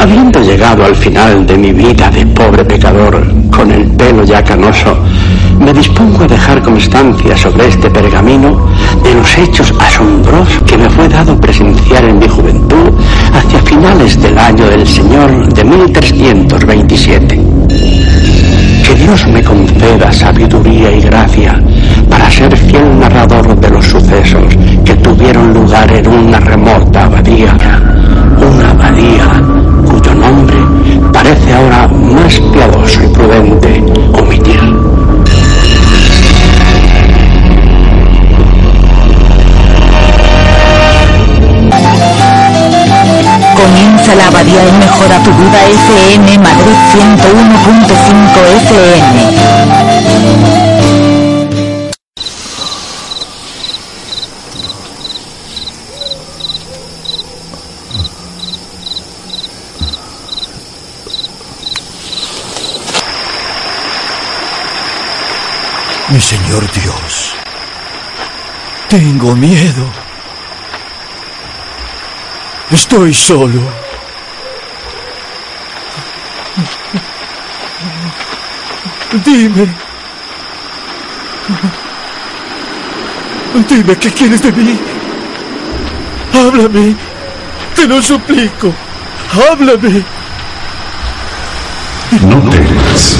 Habiendo llegado al final de mi vida de pobre pecador, con el pelo ya canoso, me dispongo a dejar constancia sobre este pergamino de los hechos asombrosos que me fue dado presenciar en mi juventud hacia finales del año del Señor de 1327. Que Dios me conceda sabiduría y gracia para ser fiel narrador de los sucesos que tuvieron lugar en una remota abadía, una abadía parece ahora más piadoso y prudente omitir. Comienza la abadía y mejora tu vida FM Madrid 101.5 FM. Mi Señor Dios, tengo miedo. Estoy solo. Dime. Dime qué quieres de mí. Háblame. Te lo suplico. Háblame. No temas,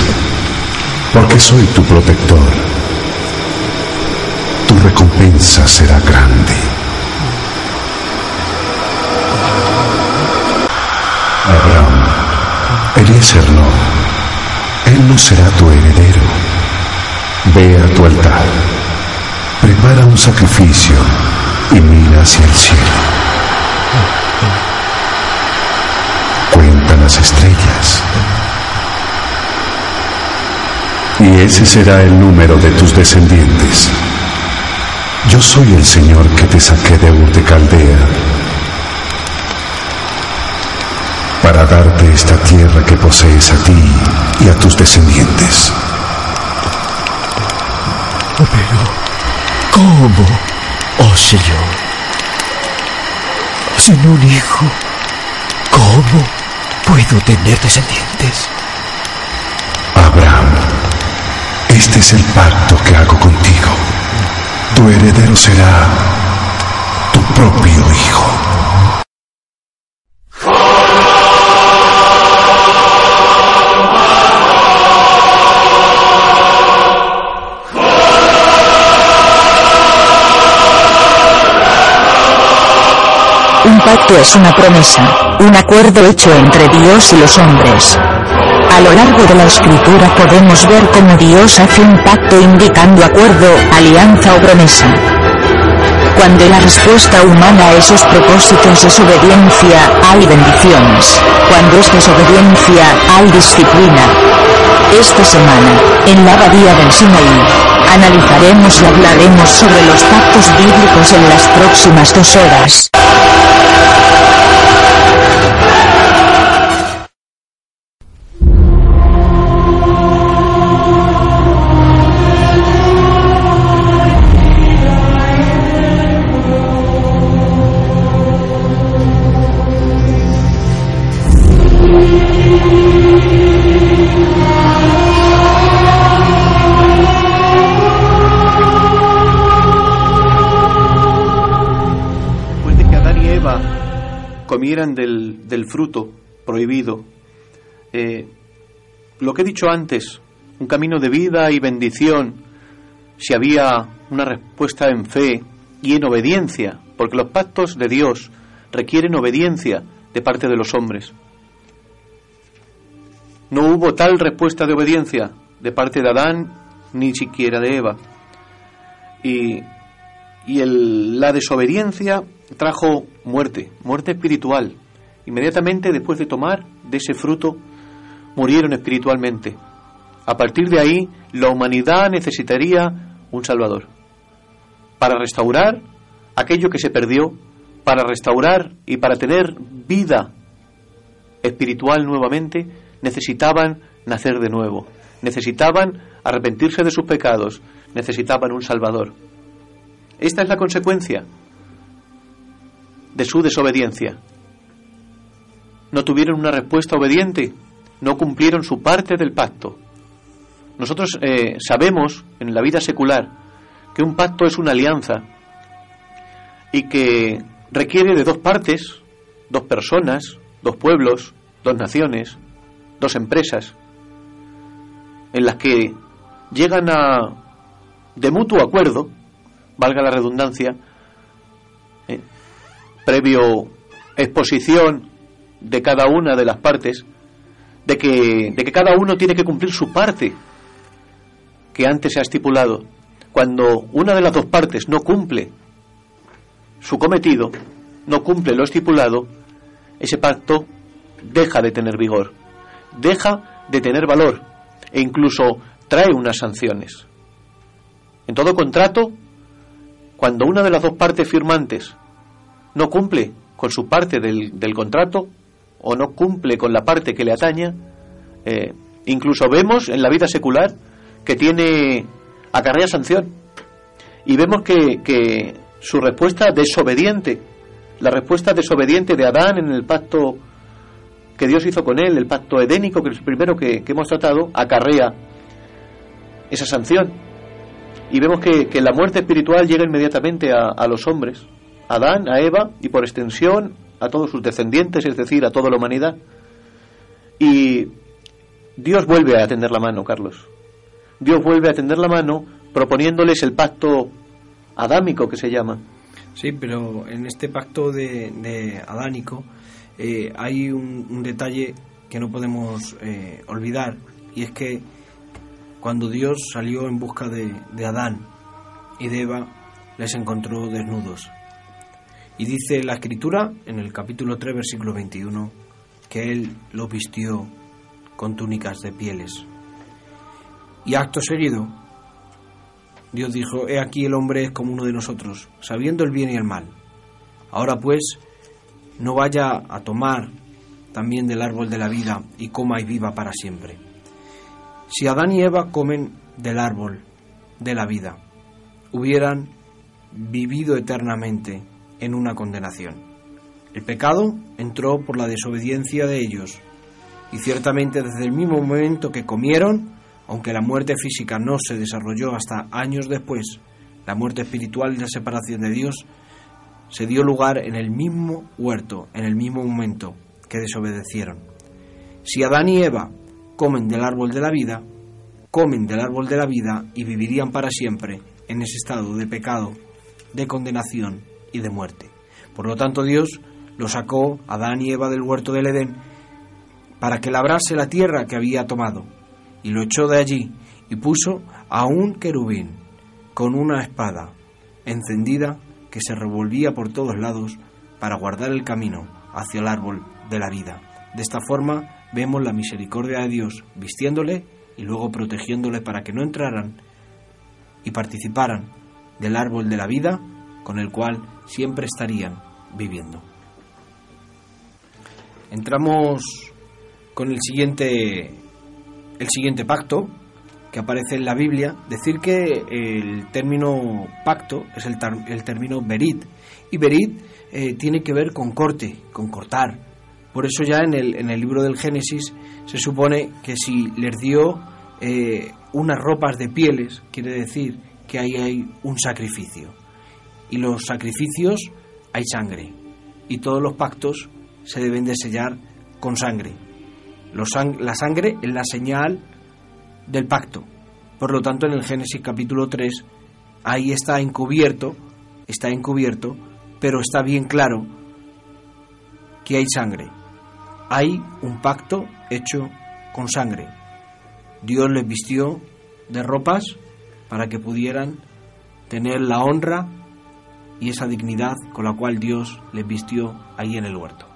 porque soy tu protector. Recompensa será grande. Abraham, Eliezer no. Él no será tu heredero. Ve a tu altar, prepara un sacrificio y mira hacia el cielo. Cuenta las estrellas. Y ese será el número de tus descendientes. Yo soy el Señor que te saqué de Ur de Caldea para darte esta tierra que posees a ti y a tus descendientes. Pero, ¿cómo, oh Señor? Sin un hijo, ¿cómo puedo tener descendientes? Abraham, este es el pacto que hago contigo. Tu heredero será tu propio hijo. Un pacto es una promesa, un acuerdo hecho entre Dios y los hombres. A lo largo de la escritura podemos ver cómo Dios hace un pacto indicando acuerdo, alianza o promesa. Cuando la respuesta humana a esos propósitos es obediencia, hay bendiciones. Cuando es desobediencia, hay disciplina. Esta semana, en la Abadía del Sinaí, analizaremos y hablaremos sobre los pactos bíblicos en las próximas dos horas. Prohibido, eh, lo que he dicho antes, un camino de vida y bendición, si había una respuesta en fe y en obediencia, porque los pactos de Dios requieren obediencia de parte de los hombres. No hubo tal respuesta de obediencia de parte de Adán ni siquiera de Eva. Y, y el- la desobediencia trajo muerte, muerte espiritual. Inmediatamente después de tomar de ese fruto, murieron espiritualmente. A partir de ahí, la humanidad necesitaría un Salvador. Para restaurar aquello que se perdió, para restaurar y para tener vida espiritual nuevamente, necesitaban nacer de nuevo, necesitaban arrepentirse de sus pecados, necesitaban un Salvador. Esta es la consecuencia de su desobediencia. No tuvieron una respuesta obediente, no cumplieron su parte del pacto. Nosotros eh, sabemos en la vida secular que un pacto es una alianza y que requiere de dos partes, dos personas, dos pueblos, dos naciones, dos empresas, en las que llegan a, de mutuo acuerdo, valga la redundancia, eh, previo exposición de cada una de las partes, de que, de que cada uno tiene que cumplir su parte que antes se ha estipulado. Cuando una de las dos partes no cumple su cometido, no cumple lo estipulado, ese pacto deja de tener vigor, deja de tener valor e incluso trae unas sanciones. En todo contrato, cuando una de las dos partes firmantes no cumple con su parte del, contrato o no cumple con la parte que le ataña, eh, incluso vemos en la vida secular que tiene acarrea sanción y vemos que, que su respuesta desobediente, la respuesta desobediente de Adán en el pacto que Dios hizo con él, el pacto edénico, que es el primero que, hemos tratado, acarrea esa sanción. Y vemos que, que la muerte espiritual llega inmediatamente a, a, los hombres, a Adán, a Eva y por extensión a todos sus descendientes, es decir, a toda la humanidad. Y Dios vuelve a tender la mano, Carlos. Dios vuelve a tender la mano proponiéndoles el pacto adámico que se llama. Sí, pero en este pacto de, adánico eh, hay un, detalle que no podemos eh, olvidar y es que cuando Dios salió en busca de, de Adán y de Eva, les encontró desnudos. Y dice la escritura en el capítulo 3, versículo 21, que Él los vistió con túnicas de pieles. Y acto seguido, Dios dijo, He aquí el hombre es como uno de nosotros, sabiendo el bien y el mal. Ahora pues, no vaya a tomar también del árbol de la vida y coma y viva para siempre. Si Adán y Eva comen del árbol de la vida, hubieran vivido eternamente en una condenación. El pecado entró por la desobediencia de ellos, y ciertamente desde el mismo momento que comieron, aunque la muerte física no se desarrolló hasta años después, la muerte espiritual y la separación de Dios se dio lugar en el mismo huerto, en el mismo momento que desobedecieron. Si Adán y Eva comen del árbol de la vida, comen del árbol de la vida y vivirían para siempre en ese estado de pecado, de condenación de muerte. Por lo tanto, Dios lo sacó Adán y Eva del huerto del Edén para que labrase la tierra que había tomado y lo echó de allí y puso a un querubín con una espada encendida que se revolvía por todos lados para guardar el camino hacia el árbol de la vida. De esta forma vemos la misericordia de Dios vistiéndole y luego protegiéndole para que no entraran y participaran del árbol de la vida con el cual siempre estarían viviendo. Entramos con el siguiente el siguiente pacto que aparece en la Biblia, decir que el término pacto es el, término berit, y berit eh, tiene que ver con corte, con cortar. Por eso ya en el, en el libro del Génesis se supone que si les dio eh, unas ropas de pieles, quiere decir que ahí hay un sacrificio. Y los sacrificios hay sangre. Y todos los pactos se deben de sellar con sangre la sangre es la señal del pacto. Por lo tanto, en el Génesis capítulo 3, ahí está encubierto, está encubierto, pero está bien claro que hay sangre. Hay un pacto hecho con sangre. Dios les vistió de ropas para que pudieran tener la honra y esa dignidad con la cual Dios les vistió ahí en el huerto.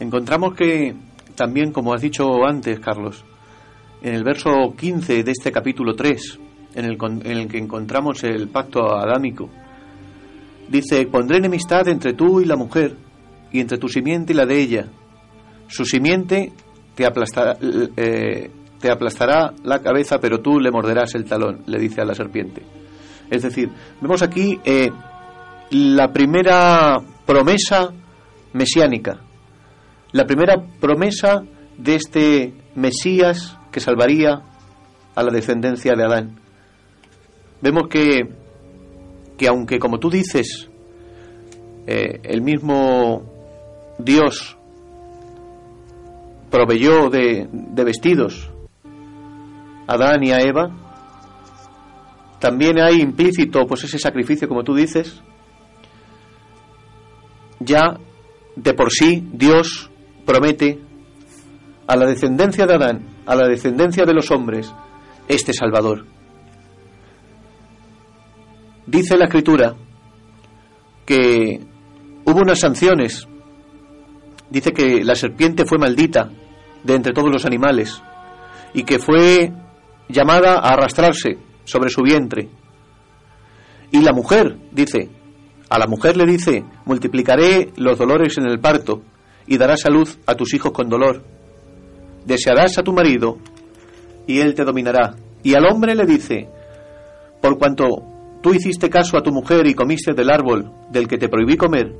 Encontramos que también, como has dicho antes, Carlos, en el verso 15 de este capítulo 3, en el, en el que encontramos el pacto adámico, dice, pondré enemistad entre tú y la mujer, y entre tu simiente y la de ella. Su simiente te aplastará, eh, te aplastará la cabeza, pero tú le morderás el talón, le dice a la serpiente. Es decir, vemos aquí eh, la primera promesa mesiánica, la primera promesa de este Mesías que salvaría a la descendencia de Adán. Vemos que, que aunque, como tú dices, eh, el mismo Dios proveyó de, de vestidos a Adán y a Eva, también hay implícito pues ese sacrificio, como tú dices, ya de por sí Dios promete a la descendencia de Adán, a la descendencia de los hombres, este Salvador. Dice la Escritura que hubo unas sanciones. Dice que la serpiente fue maldita de entre todos los animales y que fue llamada a arrastrarse sobre su vientre. Y la mujer, dice, a la mujer le dice, multiplicaré los dolores en el parto y darás salud a tus hijos con dolor. Desearás a tu marido y él te dominará. Y al hombre le dice, por cuanto tú hiciste caso a tu mujer y comiste del árbol del que te prohibí comer,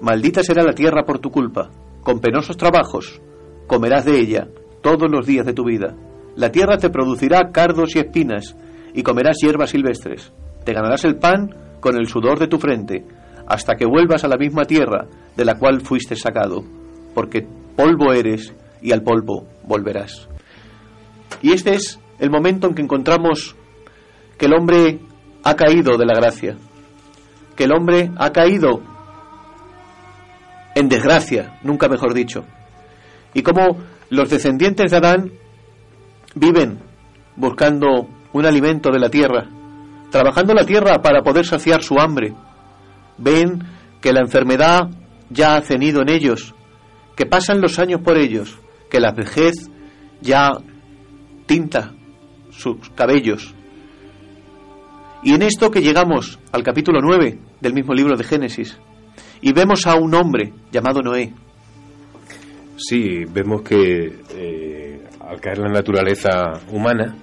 maldita será la tierra por tu culpa. Con penosos trabajos comerás de ella todos los días de tu vida. La tierra te producirá cardos y espinas, y comerás hierbas silvestres. Te ganarás el pan con el sudor de tu frente, hasta que vuelvas a la misma tierra de la cual fuiste sacado, porque polvo eres y al polvo volverás. Y este es el momento en que encontramos que el hombre ha caído de la gracia, que el hombre ha caído en desgracia, nunca mejor dicho, y como los descendientes de Adán viven buscando un alimento de la tierra, trabajando la tierra para poder saciar su hambre. Ven que la enfermedad ya ha cenido en ellos, que pasan los años por ellos, que la vejez ya tinta sus cabellos. Y en esto que llegamos al capítulo 9 del mismo libro de Génesis, y vemos a un hombre llamado Noé. Sí, vemos que eh, al caer la naturaleza humana,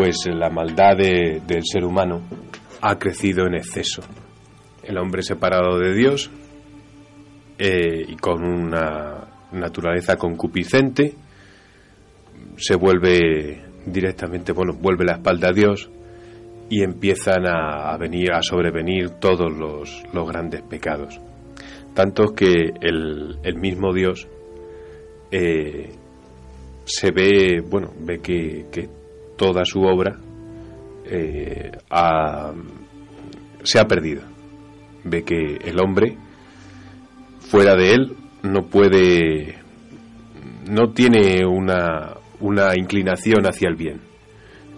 pues la maldad del ser humano ha crecido en exceso. El hombre separado de Dios eh, y con una naturaleza concupiscente se vuelve directamente, bueno, vuelve la espalda a Dios y empiezan a, venir, a sobrevenir todos los, los grandes pecados. Tanto que el, el mismo Dios eh, se ve, bueno, ve que, toda su obra eh, se ha perdido. Ve que el hombre, fuera de él, no puede, no tiene una, una inclinación hacia el bien.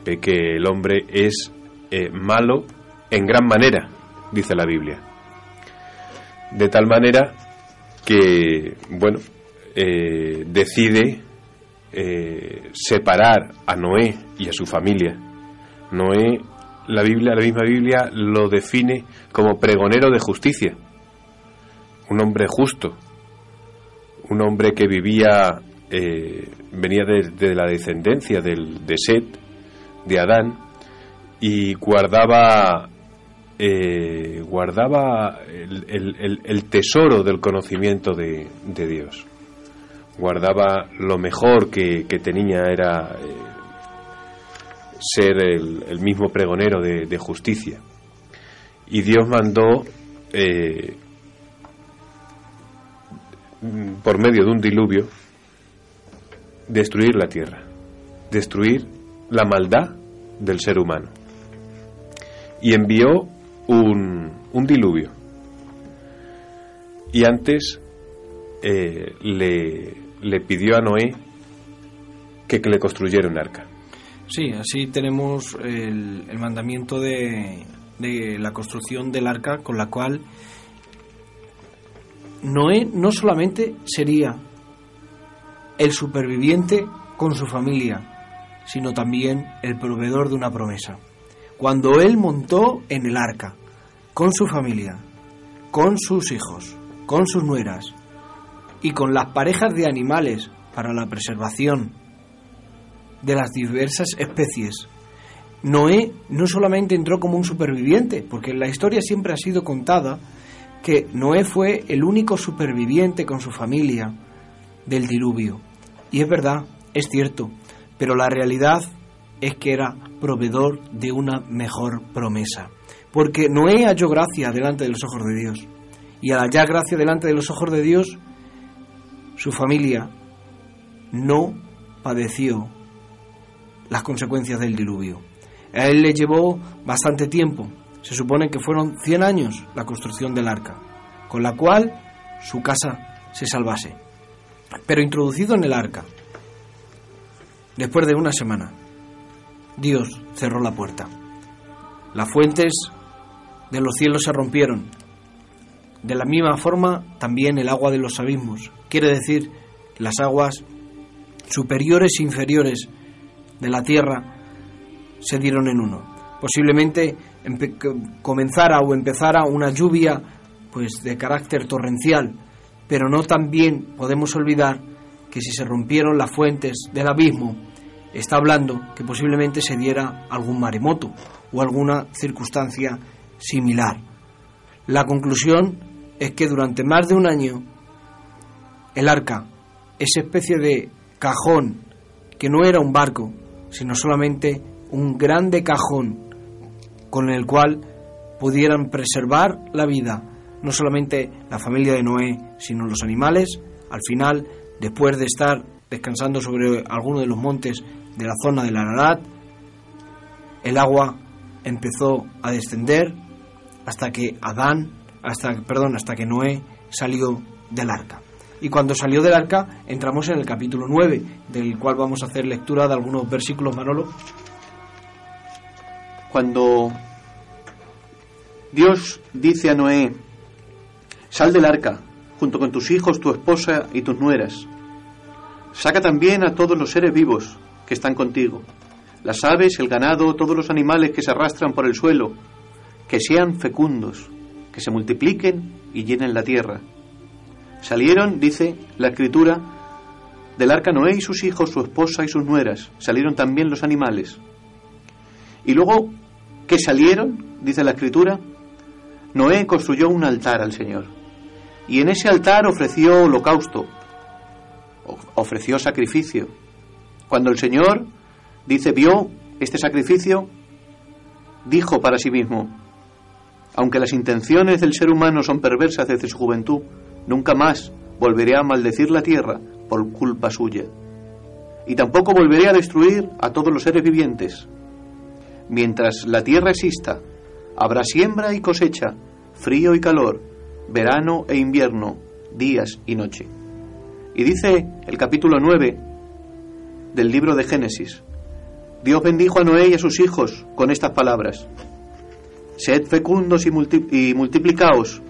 Ve que el hombre es eh, malo en gran manera, dice la Biblia. De tal manera que, bueno, eh, decide eh, separar a Noé y a su familia. Noé, la Biblia, la misma Biblia lo define como pregonero de justicia, un hombre justo, un hombre que vivía, eh, venía de, la descendencia del, de Set, de Adán, y guardaba eh, guardaba el, tesoro del conocimiento de Dios guardaba lo mejor que, tenía era eh, ser el, mismo pregonero de, justicia. Y Dios mandó, eh, por medio de un diluvio, destruir la tierra, destruir la maldad del ser humano. Y envió un, un diluvio. Y antes eh, le, le pidió a Noé que, le construyera un arca. Sí, así tenemos el, mandamiento de, de la construcción del arca con la cual Noé no solamente sería el superviviente con su familia, sino también el proveedor de una promesa. Cuando él montó en el arca, con su familia, con sus hijos, con sus nueras, y con las parejas de animales para la preservación de las diversas especies. Noé no solamente entró como un superviviente, porque la historia siempre ha sido contada que Noé fue el único superviviente con su familia del diluvio. Y es verdad, es cierto, pero la realidad es que era proveedor de una mejor promesa. Porque Noé halló gracia delante de los ojos de Dios. Y al hallar gracia delante de los ojos de Dios, su familia no padeció las consecuencias del diluvio. A él le llevó bastante tiempo, se supone que fueron 100 años la construcción del arca, con la cual su casa se salvase. Pero introducido en el arca, después de una semana, Dios cerró la puerta. Las fuentes de los cielos se rompieron. De la misma forma, también el agua de los abismos. Quiere decir, las aguas superiores e inferiores de la tierra se dieron en uno. Posiblemente comenzara o empezara una lluvia pues de carácter torrencial, pero no también podemos olvidar que si se rompieron las fuentes del abismo, está hablando que posiblemente se diera algún maremoto o alguna circunstancia similar. La conclusión es que durante más de un año el arca, esa especie de cajón que no era un barco, sino solamente un grande cajón con el cual pudieran preservar la vida, no solamente la familia de Noé, sino los animales, al final, después de estar descansando sobre alguno de los montes de la zona del Ararat, el agua empezó a descender hasta que Adán, hasta, perdón, hasta que Noé salió del arca. Y cuando salió del arca, entramos en el capítulo 9, del cual vamos a hacer lectura de algunos versículos, Manolo. Cuando Dios dice a Noé, sal del arca, junto con tus hijos, tu esposa y tus nueras. Saca también a todos los seres vivos que están contigo, las aves, el ganado, todos los animales que se arrastran por el suelo, que sean fecundos, que se multipliquen y llenen la tierra. Salieron, dice la escritura, del arca Noé y sus hijos, su esposa y sus nueras. Salieron también los animales. Y luego que salieron, dice la escritura, Noé construyó un altar al Señor. Y en ese altar ofreció holocausto, ofreció sacrificio. Cuando el Señor, dice, vio este sacrificio, dijo para sí mismo, aunque las intenciones del ser humano son perversas desde su juventud, nunca más volveré a maldecir la tierra por culpa suya. Y tampoco volveré a destruir a todos los seres vivientes, Mientras la tierra exista, habrá siembra y cosecha, frío y calor, verano e invierno, días y noche. Y dice el capítulo 9 del libro de Génesis, Dios bendijo a Noé y a sus hijos con estas palabras, Sed fecundos y, y multiplicaos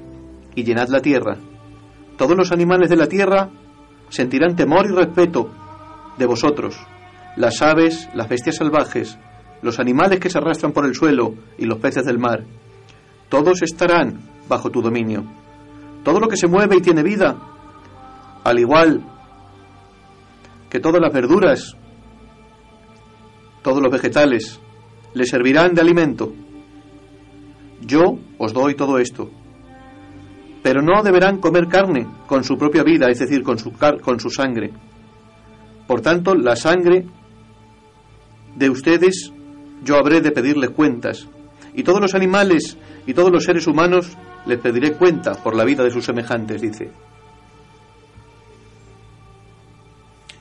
y llenad la tierra. Todos los animales de la tierra sentirán temor y respeto de vosotros, las aves, las bestias salvajes, los animales que se arrastran por el suelo y los peces del mar, todos estarán bajo tu dominio. Todo lo que se mueve y tiene vida, al igual que todas las verduras, todos los vegetales, le servirán de alimento. Yo os doy todo esto. Pero no deberán comer carne con su propia vida, es decir, con su, sangre. Por tanto, la sangre de ustedes yo habré de pedirles cuentas, y todos los animales y todos los seres humanos les pediré cuenta por la vida de sus semejantes, dice.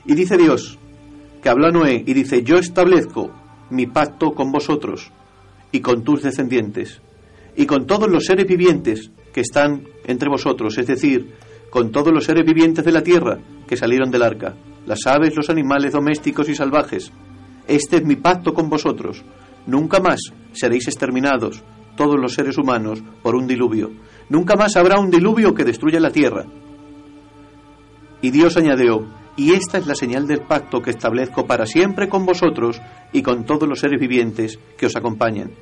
Y dice Dios, que habla Noé, y dice, yo establezco mi pacto con vosotros y con tus descendientes, y con todos los seres vivientes que están entre vosotros, es decir, con todos los seres vivientes de la tierra que salieron del arca, las aves, los animales domésticos y salvajes, este es mi pacto con vosotros. Nunca más seréis exterminados, todos los seres humanos, por un diluvio. Nunca más habrá un diluvio que destruya la tierra. Y Dios añadió, y esta es la señal del pacto que establezco para siempre con vosotros y con todos los seres vivientes que os acompañan.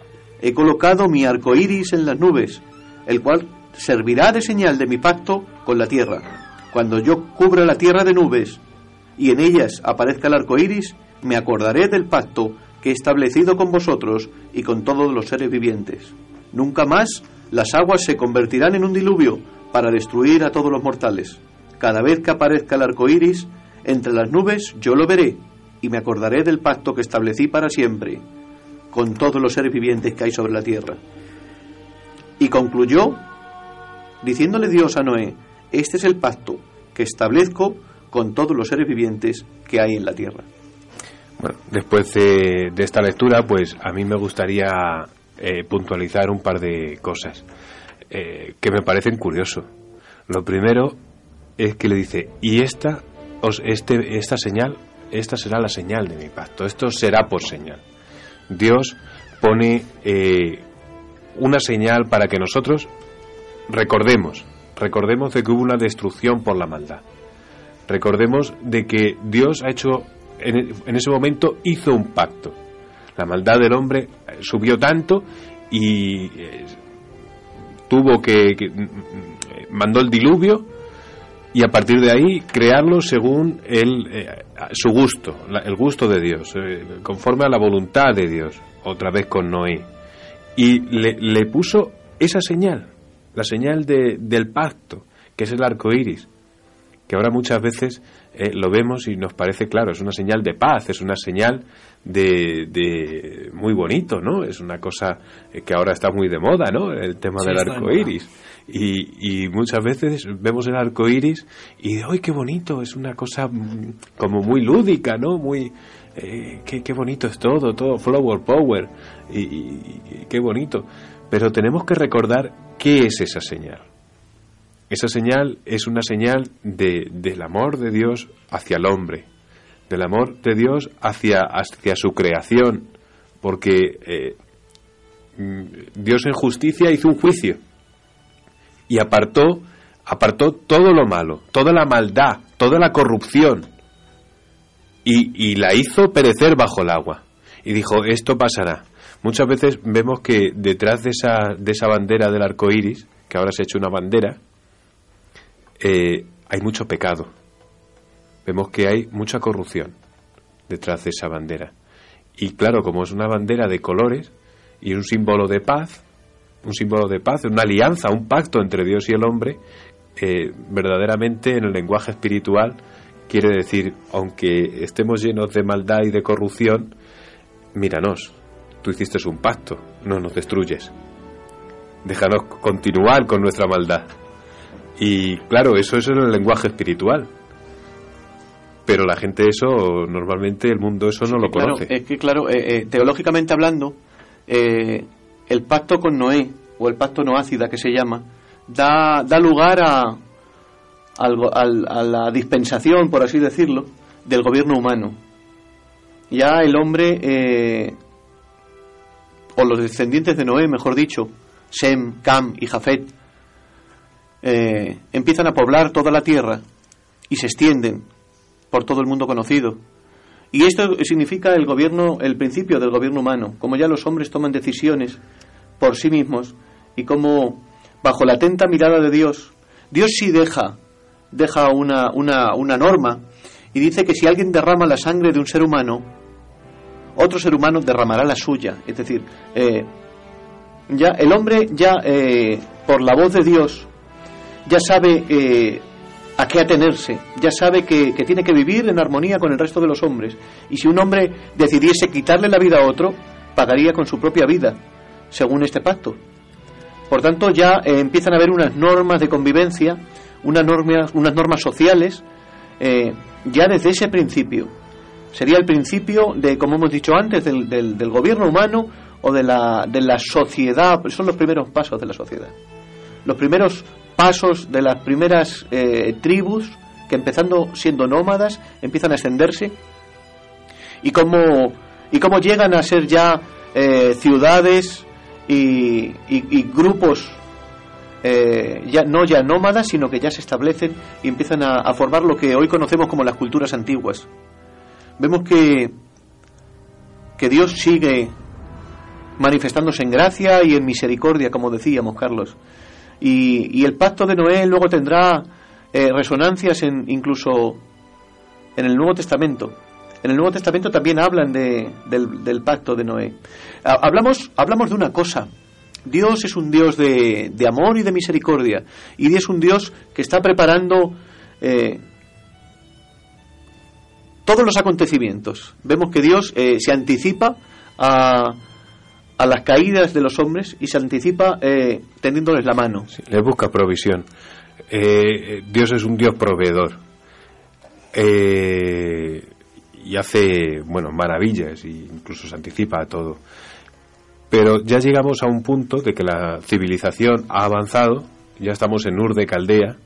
He colocado mi arco iris en las nubes, el cual servirá de señal de mi pacto con la tierra. Cuando yo cubra la tierra de nubes y en ellas aparezca el arco iris, me acordaré del pacto que he establecido con vosotros y con todos los seres vivientes. Nunca más Las aguas se convertirán en un diluvio para destruir a todos los mortales. Cada vez que aparezca el arco iris entre las nubes, yo lo veré y me acordaré del pacto que establecí para siempre con todos los seres vivientes que hay sobre la tierra. Y concluyó diciéndole Dios a Noé, este es el pacto que establezco con todos los seres vivientes que hay en la tierra. Bueno, después de, esta lectura, pues a mí me gustaría eh, puntualizar un par de cosas eh, que me parecen curiosos. Lo primero es que le dice, y esta, os, este, esta señal, esta será la señal de mi pacto, esto será por señal. Dios pone eh, una señal para que nosotros recordemos, recordemos de que hubo una destrucción por la maldad. Recordemos de que Dios ha hecho, en, ese momento hizo un pacto. La maldad del hombre eh, subió tanto y eh, tuvo que, mm, mandó el diluvio y a partir de ahí crearlo según el, su gusto, el gusto de Dios, conforme a la voluntad de Dios, otra vez con Noé y le, puso esa señal, la señal de, del pacto, que es el arco iris, que ahora muchas veces eh, lo vemos y nos parece claro, es una señal de paz, es una señal de, de muy bonito, ¿no? Es una cosa eh, que ahora está muy de moda, ¿no? El tema del arco iris. Y, y, muchas veces vemos el arco iris y, ¡ay, qué bonito! Es una cosa mm, como muy lúdica, ¿no? Muy, eh, qué, bonito es todo, todo flower power, y, qué bonito. Pero tenemos que recordar qué es esa señal. Esa señal es una señal de, del amor de Dios hacia el hombre, del amor de Dios hacia, hacia su creación, porque eh, mm, Dios en justicia hizo un juicio y apartó, apartó todo lo malo, toda la maldad, toda la corrupción, y, la hizo perecer bajo el agua. Y dijo, esto pasará. Muchas veces vemos que detrás de esa, de esa bandera del arco iris, que ahora se ha hecho una bandera, eh, hay mucho pecado. Vemos que hay mucha corrupción detrás de esa bandera. Y claro, como es una bandera de colores y un símbolo de paz, un símbolo de paz, una alianza, un pacto entre Dios y el hombre, eh, verdaderamente en el lenguaje espiritual Quiere decir, aunque estemos llenos de maldad y de corrupción, míranos, tú hiciste un pacto, no nos destruyes. Déjanos continuar con nuestra maldad. Y claro, eso es en el lenguaje espiritual. Pero la gente eso, normalmente el mundo eso no lo conoce. Es que claro, eh, eh, teológicamente hablando, eh, el pacto con Noé, o el pacto noácida que se llama, da, da lugar a, a la dispensación, por así decirlo, del gobierno humano. Ya el hombre, eh, o los descendientes de Noé, mejor dicho, Sem, Cam y Jafet, eh, empiezan a poblar toda la tierra y se extienden por todo el mundo conocido. Y esto significa el gobierno, el principio del gobierno humano, como ya los hombres toman decisiones por sí mismos y como bajo la atenta mirada de Dios, Dios sí deja deja una, una, una norma y dice que si alguien derrama la sangre de un ser humano, otro ser humano derramará la suya. Es decir, eh, ya el hombre ya eh, por la voz de Dios ya sabe eh, a qué atenerse, ya sabe que, que, tiene que vivir en armonía con el resto de los hombres. Y si un hombre decidiese quitarle la vida a otro, pagaría con su propia vida, según este pacto. Por tanto, ya empiezan a haber unas normas de convivencia unas normas, unas normas sociales ya desde ese principio. Sería el principio de, como hemos dicho antes, del, del, gobierno humano o de la, de la sociedad. Son los primeros pasos de la sociedad. Los primeros pasos de las primeras eh, tribus que empezando siendo nómadas empiezan a extenderse y cómo, y cómo llegan a ser ya eh, ciudades y, y, grupos eh, ya no ya nómadas, sino que ya se establecen y empiezan a, formar lo que hoy conocemos como las culturas antiguas. Vemos que, que Dios sigue manifestándose en gracia y en misericordia, como decíamos, Carlos. Y, el pacto de Noé luego tendrá eh, resonancias en, incluso en el Nuevo Testamento. En el Nuevo Testamento también hablan de, del, pacto de Noé. Hablamos, hablamos de una cosa Dios es un Dios de, de amor y de misericordia. Y es un Dios que está preparando eh, todos los acontecimientos. Vemos que Dios eh, se anticipa a, a las caídas de los hombres y se anticipa eh, tendiéndoles la mano. Le busca provisión. Eh, Dios es un Dios proveedor. Eh, y hace, bueno, maravillas e incluso se anticipa a todo. Pero ya llegamos a un punto de que la civilización ha avanzado, ya estamos en Ur de Caldea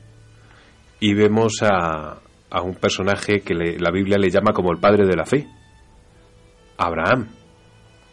y vemos a, a un personaje que le- la Biblia le llama como el padre de la fe, Abraham.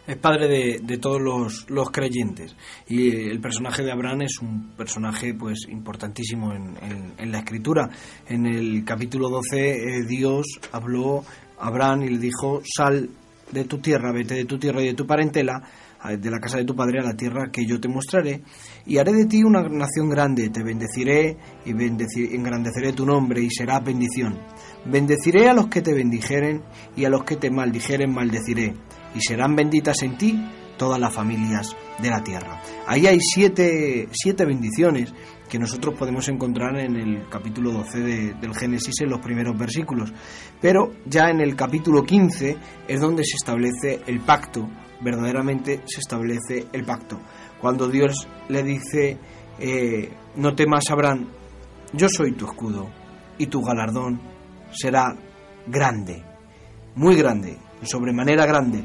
Es padre de, todos los, creyentes. Y el personaje de Abraham es un personaje pues importantísimo en, la escritura. En el capítulo 12 eh, Dios habló a Abraham y le dijo, sal de tu tierra, vete de tu tierra y de tu parentela, de la casa de tu padre a la tierra que yo te mostraré, y haré de ti una nación grande, te bendeciré y bendeci- engrandeceré tu nombre y será bendición. Bendeciré a los que te bendijeren y a los que te maldijeren maldeciré, y serán benditas en ti todas las familias de la tierra. Ahí hay siete, siete bendiciones que nosotros podemos encontrar en el capítulo 12 de- del Génesis en los primeros versículos. Pero ya en el capítulo 15 es donde se establece el pacto, verdaderamente se establece el pacto. Cuando Dios le dice, eh, no temas Abraham, yo soy tu escudo y tu galardón será grande, muy grande, sobremanera grande.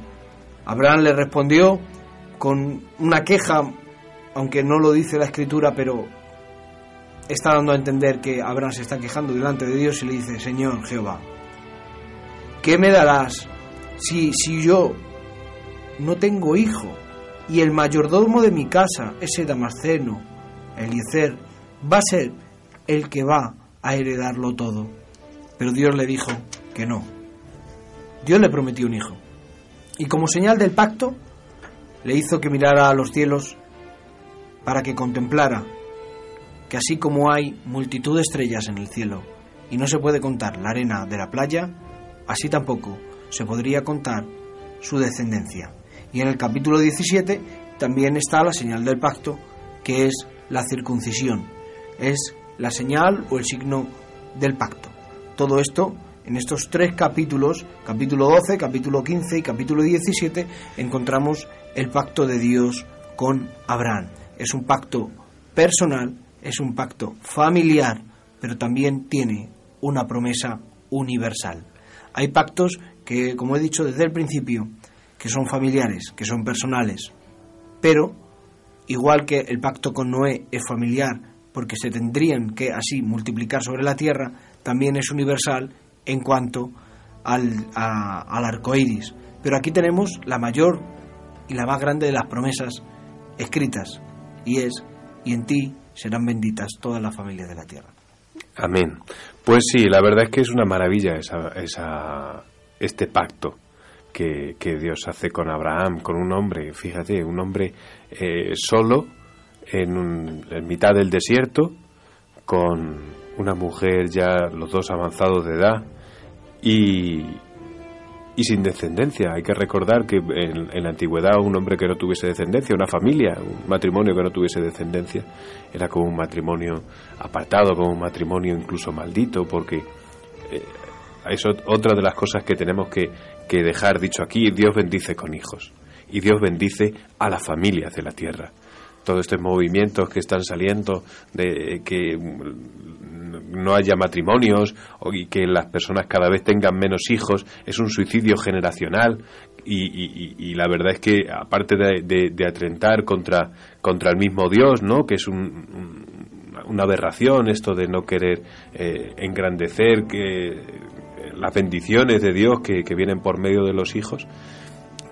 Abraham le respondió con una queja, aunque no lo dice la escritura, pero está dando a entender que Abraham se está quejando delante de Dios y le dice, Señor Jehová, ¿qué me darás si, si yo no tengo hijo y el mayordomo de mi casa, ese Damasceno, Eliezer, va a ser el que va a heredarlo todo? Pero Dios le dijo que no. Dios le prometió un hijo. Y como señal del pacto, le hizo que mirara a los cielos para que contemplara que así como hay multitud de estrellas en el cielo y no se puede contar la arena de la playa, así tampoco se podría contar su descendencia. Y en el capítulo 17 también está la señal del pacto, que es la circuncisión. Es la señal o el signo del pacto. Todo esto en estos tres capítulos, capítulo 12, capítulo 15 y capítulo 17, encontramos el pacto de Dios con Abraham. Es un pacto personal, es un pacto familiar, pero también tiene una promesa universal. Hay pactos que, como he dicho desde el principio, que son familiares, que son personales, pero igual que el pacto con Noé es familiar, porque se tendrían que así multiplicar sobre la tierra, también es universal en cuanto al, a- al arco iris. Pero aquí tenemos la mayor y la más grande de las promesas escritas, y es: y en ti serán benditas todas las familias de la tierra. Amén. Pues sí, la verdad es que es una maravilla esa, esa, este pacto que, Dios hace con Abraham, con un hombre, fíjate, un hombre eh, solo en, mitad del desierto, con una mujer ya los dos avanzados de edad y, sin descendencia. Hay que recordar que en, la antigüedad un hombre que no tuviese descendencia, una familia, un matrimonio que no tuviese descendencia, era como un matrimonio apartado, como un matrimonio incluso maldito, porque eh, es ot- otra de las cosas que tenemos que, que dejar dicho aquí, Dios bendice con hijos y Dios bendice a las familias de la tierra. Todos estos movimientos que están saliendo de que mm, no haya matrimonios y que las personas cada vez tengan menos hijos es un suicidio generacional y, la verdad es que aparte de, atrentar contra, contra el mismo Dios, ¿no? que es un, un- una aberración esto de no querer eh, engrandecer que, las bendiciones de Dios que, vienen por medio de los hijos,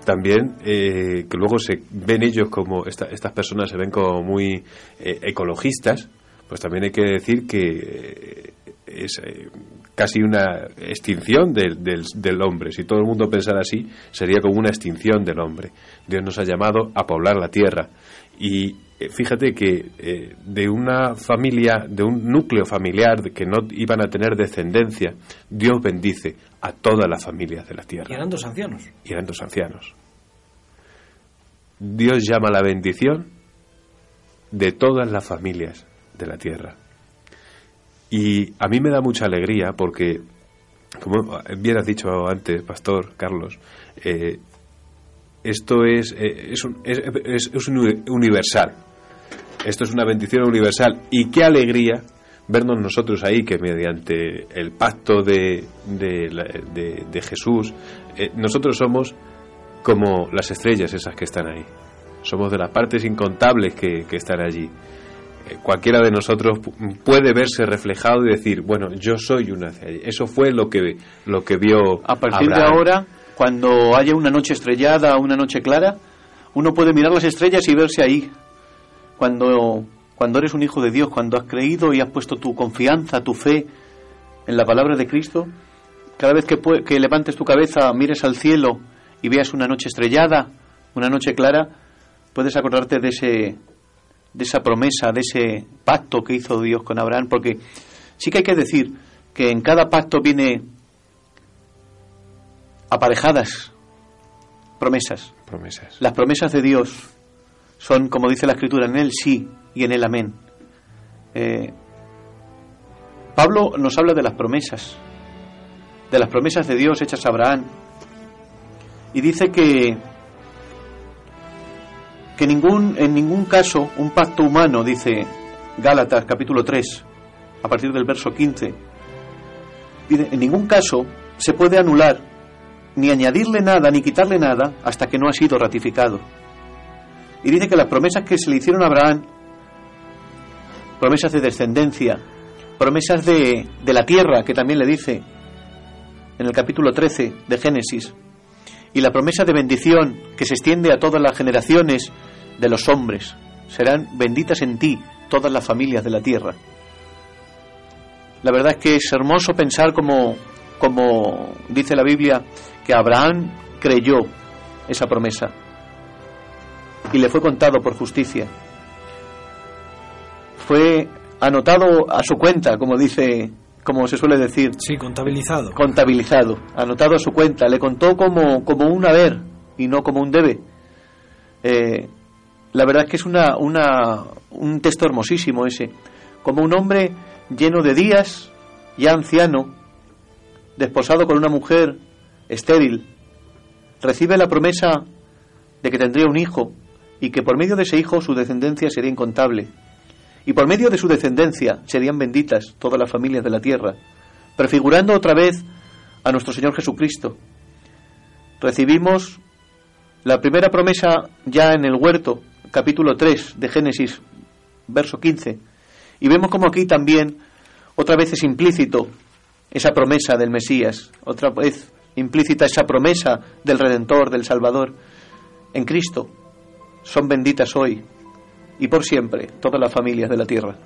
también eh, que luego se ven ellos como esta- estas personas se ven como muy eh, ecologistas pues también hay que decir que eh, es eh, casi una extinción del, del, hombre. Si todo el mundo pensara así sería como una extinción del hombre. Dios nos ha llamado a poblar la tierra y eh, fíjate que eh, de una familia de un núcleo familiar que no iban a tener descendencia Dios bendice a todas las familias de la tierra Y eran dos ancianos. y eran dos ancianos. Dios llama la bendición de todas las familias de la tierra. Y a mí me da mucha alegría porque, como bien has dicho antes, Pastor Carlos, eh, esto es, eh, es, un- es- es- es un universal. Esto es una bendición universal. Y qué alegría vernos nosotros ahí que mediante el pacto de, de, de- de Jesús, eh, nosotros somos como las estrellas esas que están ahí. Somos de las partes incontables que, que están allí. Eh, cualquiera de nosotros pu- puede verse reflejado y decir, bueno, yo soy una de allí. Eso fue lo que, lo que vio A partir de ahora, cuando haya una noche estrellada, una noche clara, uno puede mirar las estrellas y verse ahí. Cuando, cuando eres un hijo de Dios, cuando has creído y has puesto tu confianza, tu fe en la palabra de Cristo, cada vez que, que levantes tu cabeza, mires al cielo y veas una noche estrellada, una noche clara, puedes acordarte de ese de esa promesa, de ese pacto que hizo Dios con Abraham, porque sí que hay que decir que en cada pacto viene aparejadas promesas. Promesas. Las promesas de Dios son, como dice la Escritura, en Él sí y en Él amén. Eh, Pablo nos habla de las promesas, de las promesas de Dios hechas a Abraham, y dice que que ningún, en ningún caso un pacto humano, dice Gálatas capítulo 3, a partir del verso 15, dice, en ningún caso se puede anular ni añadirle nada ni quitarle nada hasta que no ha sido ratificado. Y dice que las promesas que se le hicieron a Abraham, promesas de descendencia, promesas de, de la tierra, que también le dice en el capítulo 13 de Génesis, y la promesa de bendición que se extiende a todas las generaciones de los hombres. Serán benditas en ti todas las familias de la tierra. La verdad es que es hermoso pensar como, como dice la Biblia, que Abraham creyó esa promesa y le fue contado por justicia. Fue anotado a su cuenta, como dice, como se suele decir, Sí, contabilizado. contabilizado, anotado a su cuenta, le contó como, como un haber y no como un debe. Eh, la verdad es que es una, una, un texto hermosísimo ese, como un hombre lleno de días, ya anciano, desposado con una mujer estéril, recibe la promesa de que tendría un hijo y que por medio de ese hijo su descendencia sería incontable. Y por medio de su descendencia serían benditas todas las familias de la tierra, prefigurando otra vez a nuestro Señor Jesucristo. Recibimos la primera promesa ya en el huerto, capítulo 3 de Génesis, verso 15, y vemos como aquí también otra vez es implícito esa promesa del Mesías, otra vez implícita esa promesa del Redentor, del Salvador, en Cristo. Son benditas hoy y por siempre todas las familias de la tierra.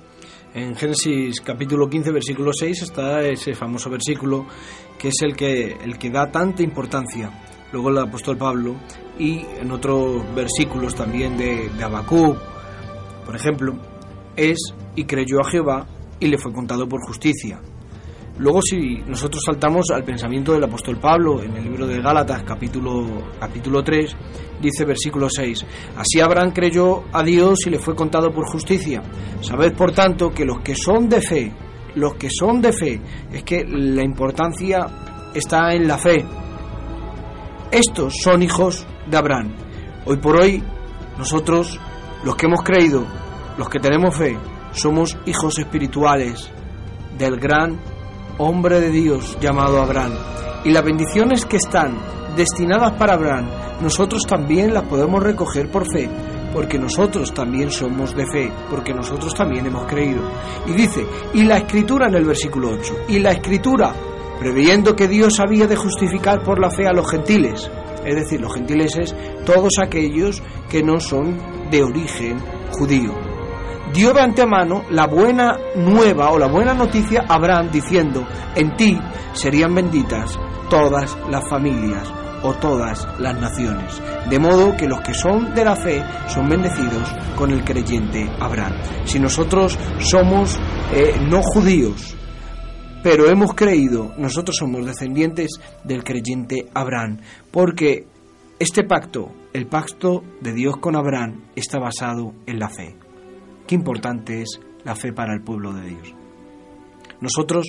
En Génesis capítulo 15, versículo 6 está ese famoso versículo que es el que, el que da tanta importancia. Luego el apóstol Pablo y en otros versículos también de, de Habacuc, por ejemplo, es y creyó a Jehová y le fue contado por justicia. Luego si nosotros saltamos al pensamiento del apóstol Pablo en el libro de Gálatas capítulo, capítulo 3, dice versículo 6, Así Abraham creyó a Dios y le fue contado por justicia. Sabed por tanto que los que son de fe, los que son de fe, es que la importancia está en la fe. Estos son hijos de Abraham. Hoy por hoy nosotros, los que hemos creído, los que tenemos fe, somos hijos espirituales del gran hombre de Dios llamado Abraham. Y las bendiciones que están destinadas para Abraham, nosotros también las podemos recoger por fe, porque nosotros también somos de fe, porque nosotros también hemos creído. Y dice, y la escritura en el versículo 8, y la escritura, previendo que Dios había de justificar por la fe a los gentiles, es decir, los gentiles es todos aquellos que no son de origen judío dio de antemano la buena nueva o la buena noticia a Abraham diciendo, en ti serían benditas todas las familias o todas las naciones. De modo que los que son de la fe son bendecidos con el creyente Abraham. Si nosotros somos eh, no judíos, pero hemos creído, nosotros somos descendientes del creyente Abraham, porque este pacto, el pacto de Dios con Abraham, está basado en la fe. Importante es la fe para el pueblo de Dios. Nosotros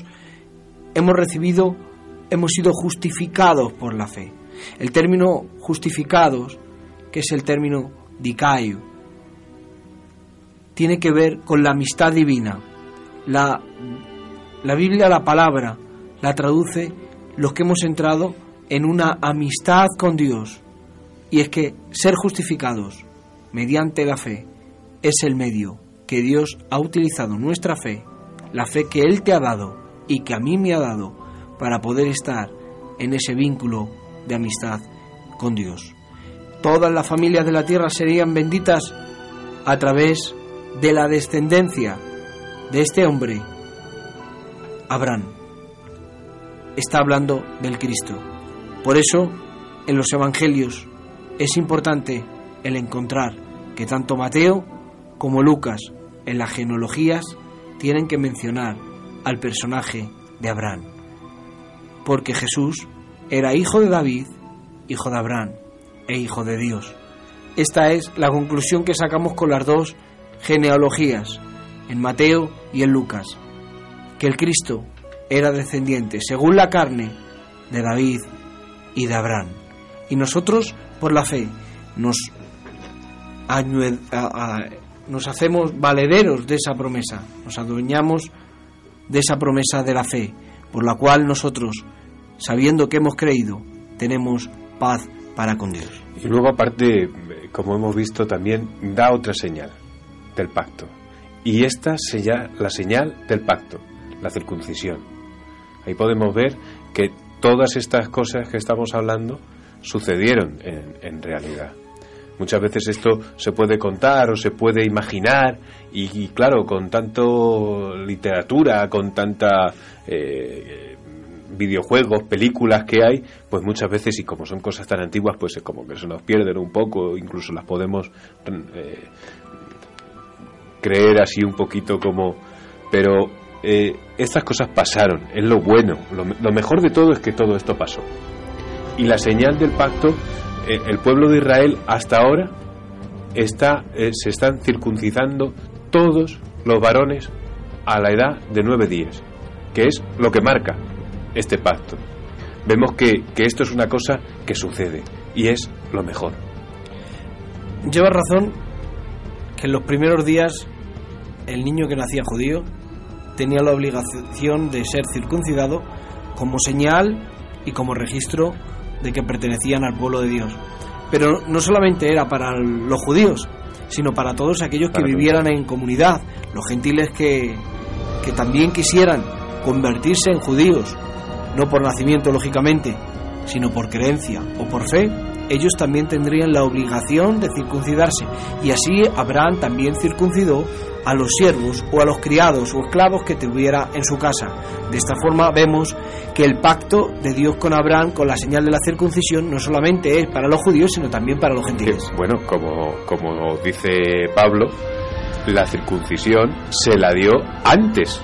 hemos recibido, hemos sido justificados por la fe. El término justificados, que es el término dicaio, tiene que ver con la amistad divina. La, la Biblia, la palabra, la traduce los que hemos entrado en una amistad con Dios. Y es que ser justificados mediante la fe es el medio que Dios ha utilizado nuestra fe, la fe que Él te ha dado y que a mí me ha dado para poder estar en ese vínculo de amistad con Dios. Todas las familias de la tierra serían benditas a través de la descendencia de este hombre, Abraham. Está hablando del Cristo. Por eso, en los evangelios es importante el encontrar que tanto Mateo como Lucas en las genealogías tienen que mencionar al personaje de Abraham. Porque Jesús era hijo de David, hijo de Abraham e hijo de Dios. Esta es la conclusión que sacamos con las dos genealogías, en Mateo y en Lucas, que el Cristo era descendiente, según la carne, de David y de Abraham. Y nosotros, por la fe, nos, nos hacemos valederos de esa promesa, nos adueñamos de esa promesa de la fe, por la cual nosotros, sabiendo que hemos creído, tenemos paz para con Dios. Y luego aparte, como hemos visto también, da otra señal del pacto. Y esta sella la señal del pacto, la circuncisión. Ahí podemos ver que todas estas cosas que estamos hablando sucedieron en, en realidad. Muchas veces esto se puede contar o se puede imaginar y, claro, con tanto literatura, con tanta eh, videojuegos, películas que hay, pues muchas veces y como son cosas tan antiguas, pues es como que se nos pierden un poco, incluso las podemos eh, creer así un poquito como... Pero eh, estas cosas pasaron, es lo bueno, lo mejor de todo es que todo esto pasó. Y la señal del pacto el pueblo de Israel hasta ahora está, eh, se están circuncidando todos los varones a la edad de nueve días, que es lo que marca este pacto. Vemos que, que esto es una cosa que sucede y es lo mejor. Lleva razón que en los primeros días el niño que nacía judío tenía la obligación de ser circuncidado como señal y como registro de que pertenecían al pueblo de Dios. Pero no solamente era para los judíos, sino para todos aquellos que vivieran en comunidad, los gentiles que, que también quisieran convertirse en judíos, no por nacimiento lógicamente, sino por creencia o por fe, ellos también tendrían la obligación de circuncidarse. Y así Abraham también circuncidó a los siervos o a los criados o esclavos que tuviera en su casa. De esta forma vemos que el pacto de Dios con Abraham, con la señal de la circuncisión, no solamente es para los judíos, sino también para los gentiles. Bueno, como, como dice Pablo, la circuncisión se la dio antes.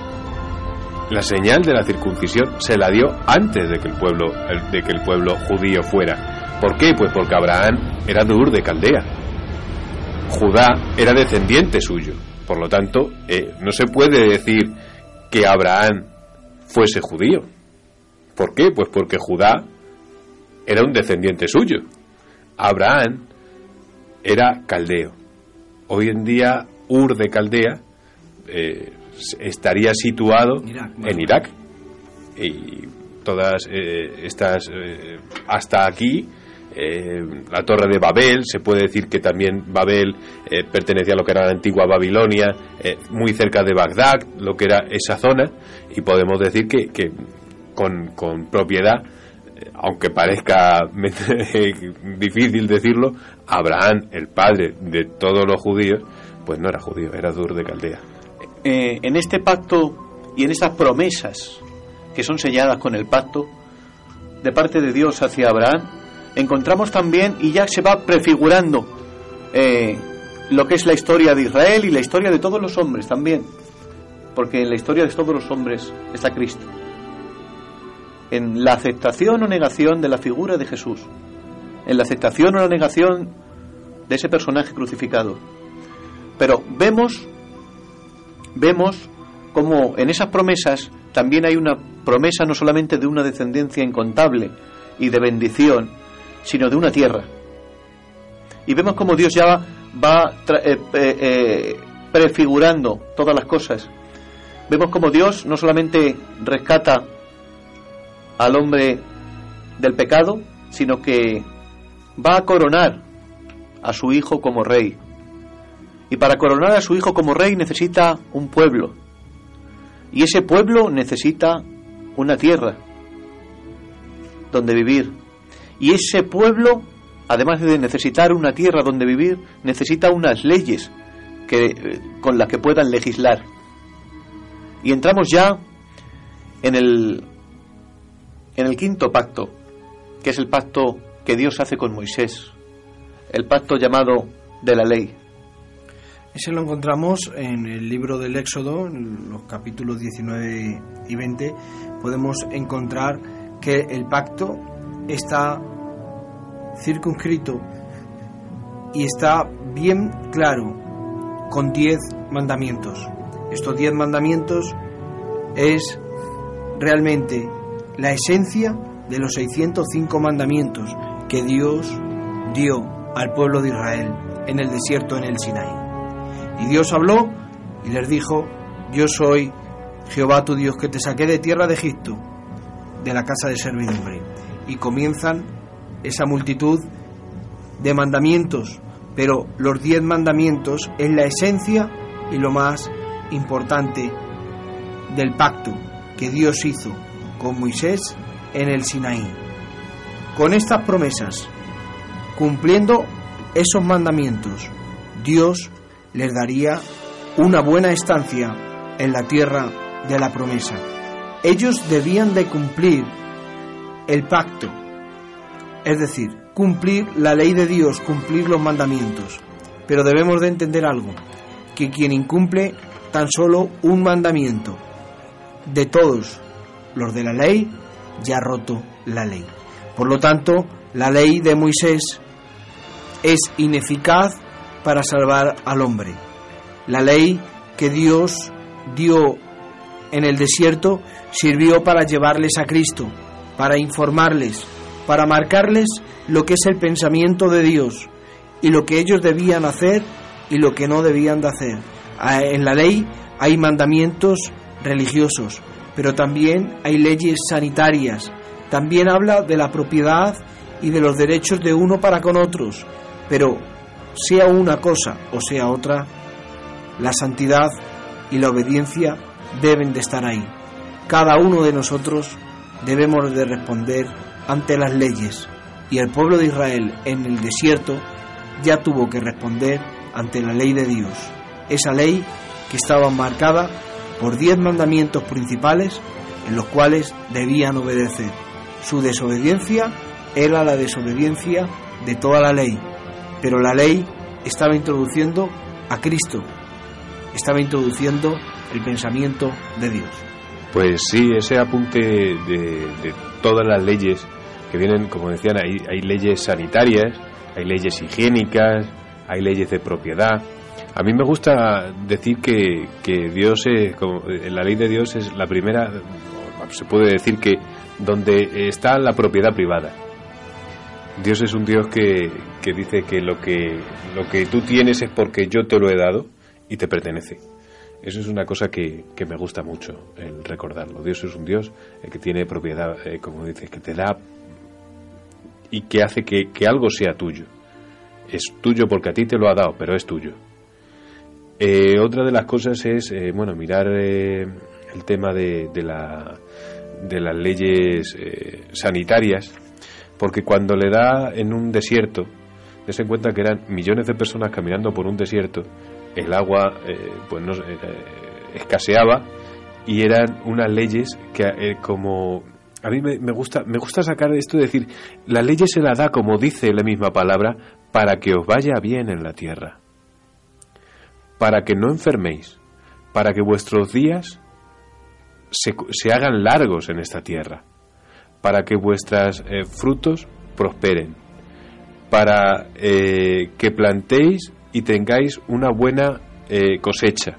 La señal de la circuncisión se la dio antes de que el pueblo, de que el pueblo judío fuera. ¿Por qué? Pues porque Abraham era de de Caldea. Judá era descendiente suyo. Por lo tanto, eh, no se puede decir que Abraham fuese judío. ¿Por qué? Pues porque Judá era un descendiente suyo. Abraham era caldeo. Hoy en día Ur de Caldea eh, estaría situado en Irak. Y todas eh, estas, hasta aquí, eh, la torre de Babel, se puede decir que también Babel eh, pertenecía a lo que era la antigua Babilonia, eh, muy cerca de Bagdad, lo que era esa zona, y podemos decir que, con, propiedad, aunque parezca difícil decirlo, Abraham, el padre de todos los judíos, pues no era judío, era Dur de Caldea. en este pacto y en estas promesas que son selladas con el pacto de parte de Dios hacia Abraham, encontramos también, y ya se va prefigurando eh, lo que es la historia de Israel y la historia de todos los hombres también, porque en la historia de todos los hombres está Cristo, en la aceptación o negación de la figura de Jesús, en la aceptación o la negación de ese personaje crucificado. Pero vemos vemos como en esas promesas también hay una promesa no solamente de una descendencia incontable y de bendición, sino de una tierra. Y vemos como Dios ya va, eh, eh, eh, prefigurando todas las cosas. Vemos como Dios no solamente rescata al hombre del pecado, sino que va a coronar a su hijo como rey. Y para coronar a su hijo como rey necesita un pueblo. Y ese pueblo necesita una tierra donde vivir. Y ese pueblo, además de necesitar una tierra donde vivir, necesita unas leyes que, con las que puedan legislar. Y entramos ya en el, en el quinto pacto, que es el pacto que Dios hace con Moisés, el pacto llamado de la ley. Ese lo encontramos en el libro del Éxodo, en los capítulos 19 y 20. Podemos encontrar que el pacto está circunscrito y está bien claro con 10 mandamientos. Estos 10 mandamientos es realmente la esencia de los 605 mandamientos que Dios dio al pueblo de Israel en el desierto en el Sinaí. Y Dios habló y les dijo, yo soy Jehová tu Dios que te saqué de tierra de Egipto, de la casa de servidumbre. Y comienzan esa multitud de mandamientos, pero los diez mandamientos es la esencia y lo más importante del pacto que Dios hizo con Moisés en el Sinaí. Con estas promesas, cumpliendo esos mandamientos, Dios les daría una buena estancia en la tierra de la promesa. Ellos debían de cumplir el pacto, es decir, cumplir la ley de Dios, cumplir los mandamientos. Pero debemos de entender algo, que quien incumple tan solo un mandamiento de todos los de la ley, ya ha roto la ley. Por lo tanto, la ley de Moisés es ineficaz para salvar al hombre. La ley que Dios dio en el desierto sirvió para llevarles a Cristo, para informarles, para marcarles lo que es el pensamiento de Dios y lo que ellos debían hacer y lo que no debían de hacer. Ah, en la ley hay mandamientos religiosos, pero también hay leyes sanitarias. También habla de la propiedad y de los derechos de uno para con otros, pero sea una cosa o sea otra, la santidad y la obediencia deben de estar ahí. Cada uno de nosotros debemos de responder ante las leyes y el pueblo de Israel en el desierto ya tuvo que responder ante la ley de Dios, esa ley que estaba marcada por diez mandamientos principales en los cuales debían obedecer. Su desobediencia era la desobediencia de toda la ley, pero la ley estaba introduciendo a Cristo, estaba introduciendo el pensamiento de Dios. Pues sí, ese apunte de, todas las leyes que vienen, como decían, hay, hay leyes sanitarias, hay leyes higiénicas, hay leyes de propiedad. A mí me gusta decir que, que Dios es, como, la ley de Dios es la primera, se puede decir que donde está la propiedad privada. Dios es un Dios que, que dice que lo, que lo que tú tienes es porque yo te lo he dado y te pertenece. Eso es una cosa que, que me gusta mucho, el recordarlo. Dios es un Dios eh, que tiene propiedad, eh, como dice, que te da y que hace que, que, algo sea tuyo. Es tuyo porque a ti te lo ha dado, pero es tuyo. Eh, otra de las cosas es, eh, bueno, mirar eh, el tema de, de, la, de las leyes sanitarias, porque cuando le da en un desierto, des en cuenta que eran millones de personas caminando por un desierto, el agua pues no, escaseaba y eran unas leyes que como a mí me, gusta me gusta sacar esto de decir la ley se la da como dice la misma palabra para que os vaya bien en la tierra para que no enferméis para que vuestros días se, hagan largos en esta tierra para que vuestros eh, frutos prosperen para eh, que plantéis y tengáis una buena eh, cosecha,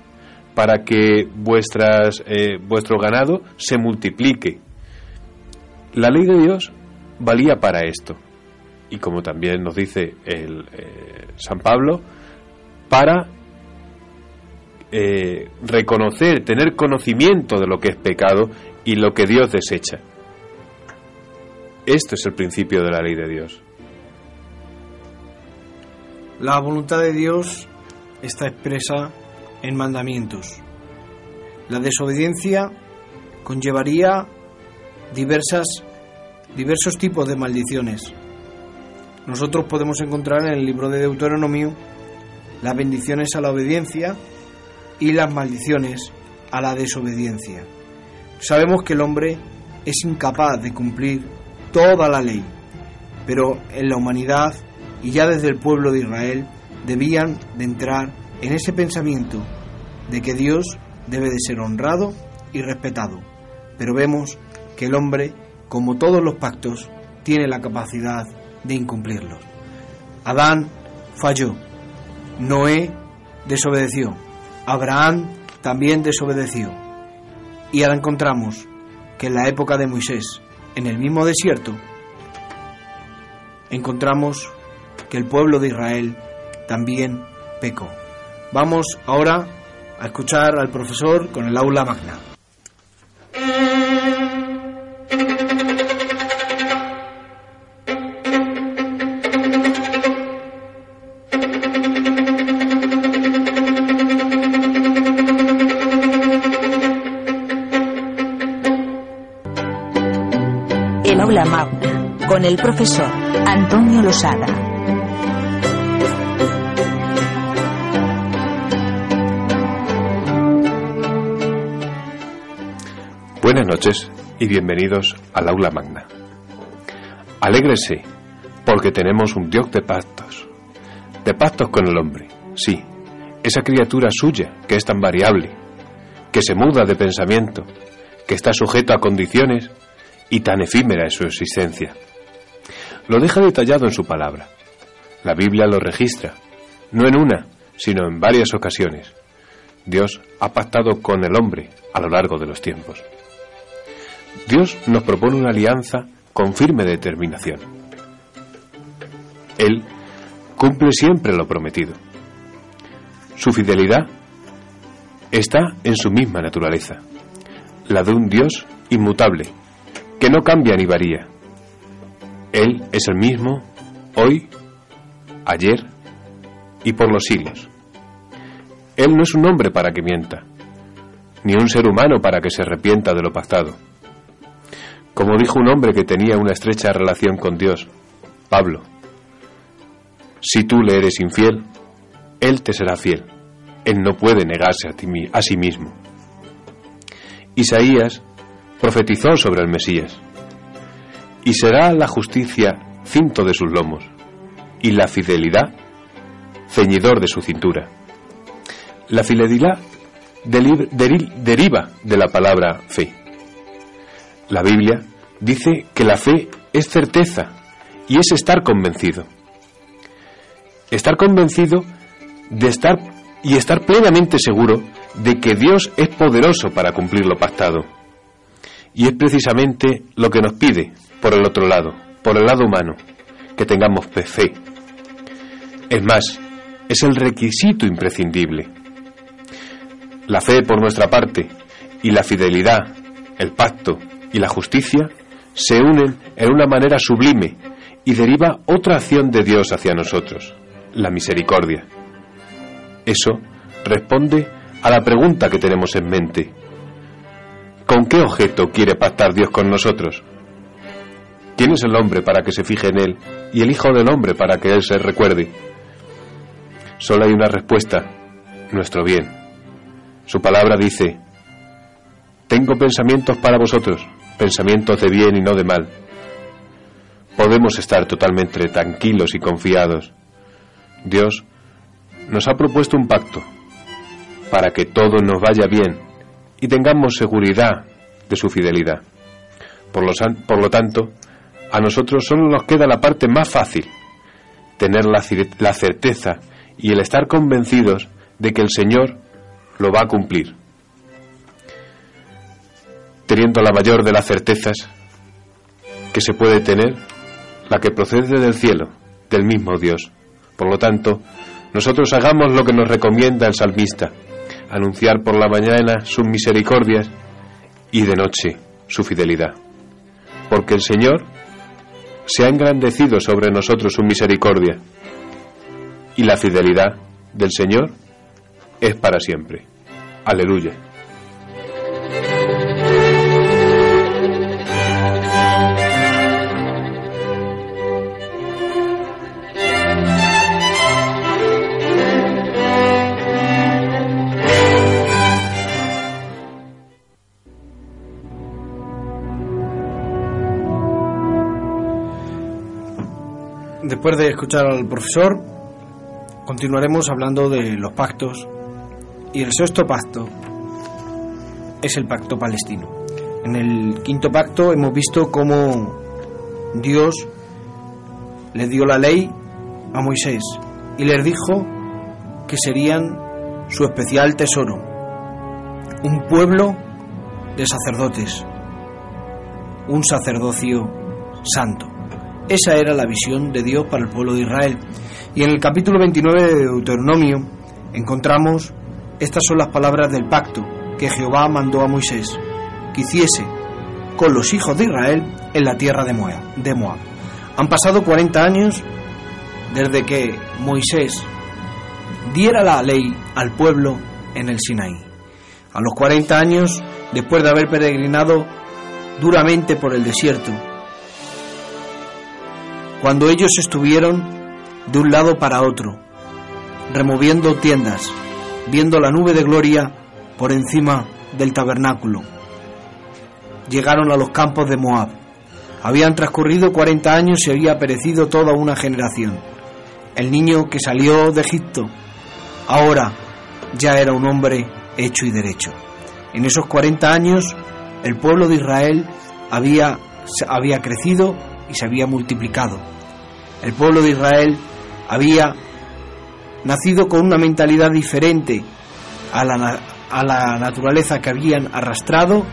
para que vuestras, vuestro ganado se multiplique. La ley de Dios valía para esto. Y como también nos dice el, eh, San Pablo, para eh, reconocer, tener conocimiento de lo que es pecado y lo que Dios desecha. Esto es el principio de la ley de Dios. La voluntad de Dios está expresa en mandamientos. La desobediencia conllevaría diversas, diversos tipos de maldiciones. Nosotros podemos encontrar en el libro de Deuteronomio las bendiciones a la obediencia y las maldiciones a la desobediencia. Sabemos que el hombre es incapaz de cumplir toda la ley, pero en la humanidad y ya desde el pueblo de Israel debían de entrar en ese pensamiento de que Dios debe de ser honrado y respetado. Pero vemos que el hombre, como todos los pactos, tiene la capacidad de incumplirlos. Adán falló, Noé desobedeció, Abraham también desobedeció. Y ahora encontramos que en la época de Moisés, en el mismo desierto, encontramos que el pueblo de Israel también pecó. Vamos ahora a escuchar al profesor con el aula magna. El profesor Antonio Losada. Buenas noches y bienvenidos al aula magna. Alégrese, porque tenemos un Dios de pactos. De pactos con el hombre, sí, esa criatura suya que es tan variable, que se muda de pensamiento, que está sujeto a condiciones y tan efímera es su existencia. Lo deja detallado en su palabra. La Biblia lo registra, no en una, sino en varias ocasiones. Dios ha pactado con el hombre a lo largo de los tiempos. Dios nos propone una alianza con firme determinación. Él cumple siempre lo prometido. Su fidelidad está en su misma naturaleza, la de un Dios inmutable, que no cambia ni varía. Él es el mismo hoy, ayer y por los siglos. Él no es un hombre para que mienta, ni un ser humano para que se arrepienta de lo pactado. Como dijo un hombre que tenía una estrecha relación con Dios, Pablo, si tú le eres infiel, Él te será fiel. Él no puede negarse a, ti, a sí mismo. Isaías profetizó sobre el Mesías. Y será la justicia cinto de sus lomos, y la fidelidad ceñidor de su cintura. La fidelidad deriva de la palabra fe. La Biblia dice que la fe es certeza y es estar convencido. Estar convencido de estar y estar plenamente seguro de que Dios es poderoso para cumplir lo pactado. Y es precisamente lo que nos pide por el otro lado, por el lado humano, que tengamos fe. Es más, es el requisito imprescindible. La fe por nuestra parte y la fidelidad, el pacto y la justicia se unen en una manera sublime y deriva otra acción de Dios hacia nosotros, la misericordia. Eso responde a la pregunta que tenemos en mente. ¿Con qué objeto quiere pactar Dios con nosotros? ¿Quién es el hombre para que se fije en él y el Hijo del hombre para que él se recuerde? Solo hay una respuesta, nuestro bien. Su palabra dice, tengo pensamientos para vosotros, pensamientos de bien y no de mal. Podemos estar totalmente tranquilos y confiados. Dios nos ha propuesto un pacto para que todo nos vaya bien y tengamos seguridad de su fidelidad. Por lo, tanto, a nosotros solo nos queda la parte más fácil, tener la, la certeza y el estar convencidos de que el Señor lo va a cumplir, teniendo la mayor de las certezas que se puede tener, la que procede del cielo, del mismo Dios. Por lo tanto, nosotros hagamos lo que nos recomienda el salmista, anunciar por la mañana sus misericordias y de noche su fidelidad. Porque el Señor se ha engrandecido sobre nosotros su misericordia y la fidelidad del Señor es para siempre. Aleluya. Después de escuchar al profesor, continuaremos hablando de los pactos. Y el sexto pacto es el pacto palestino. En el quinto pacto hemos visto cómo Dios le dio la ley a Moisés y les dijo que serían su especial tesoro, un pueblo de sacerdotes, un sacerdocio santo. Esa era la visión de Dios para el pueblo de Israel. Y en el capítulo 29 de Deuteronomio encontramos estas son las palabras del pacto que Jehová mandó a Moisés, que hiciese con los hijos de Israel en la tierra de Moab. Han pasado 40 años desde que Moisés diera la ley al pueblo en el Sinaí. A los 40 años, después de haber peregrinado duramente por el desierto, cuando ellos estuvieron de un lado para otro, removiendo tiendas, viendo la nube de gloria por encima del tabernáculo. Llegaron a los campos de Moab. Habían transcurrido 40 años y había perecido toda una generación. El niño que salió de Egipto ahora ya era un hombre hecho y derecho. En esos 40 años el pueblo de Israel había, había crecido y se había multiplicado. El pueblo de Israel había nacido con una mentalidad diferente a la, a la naturaleza que habían arrastrado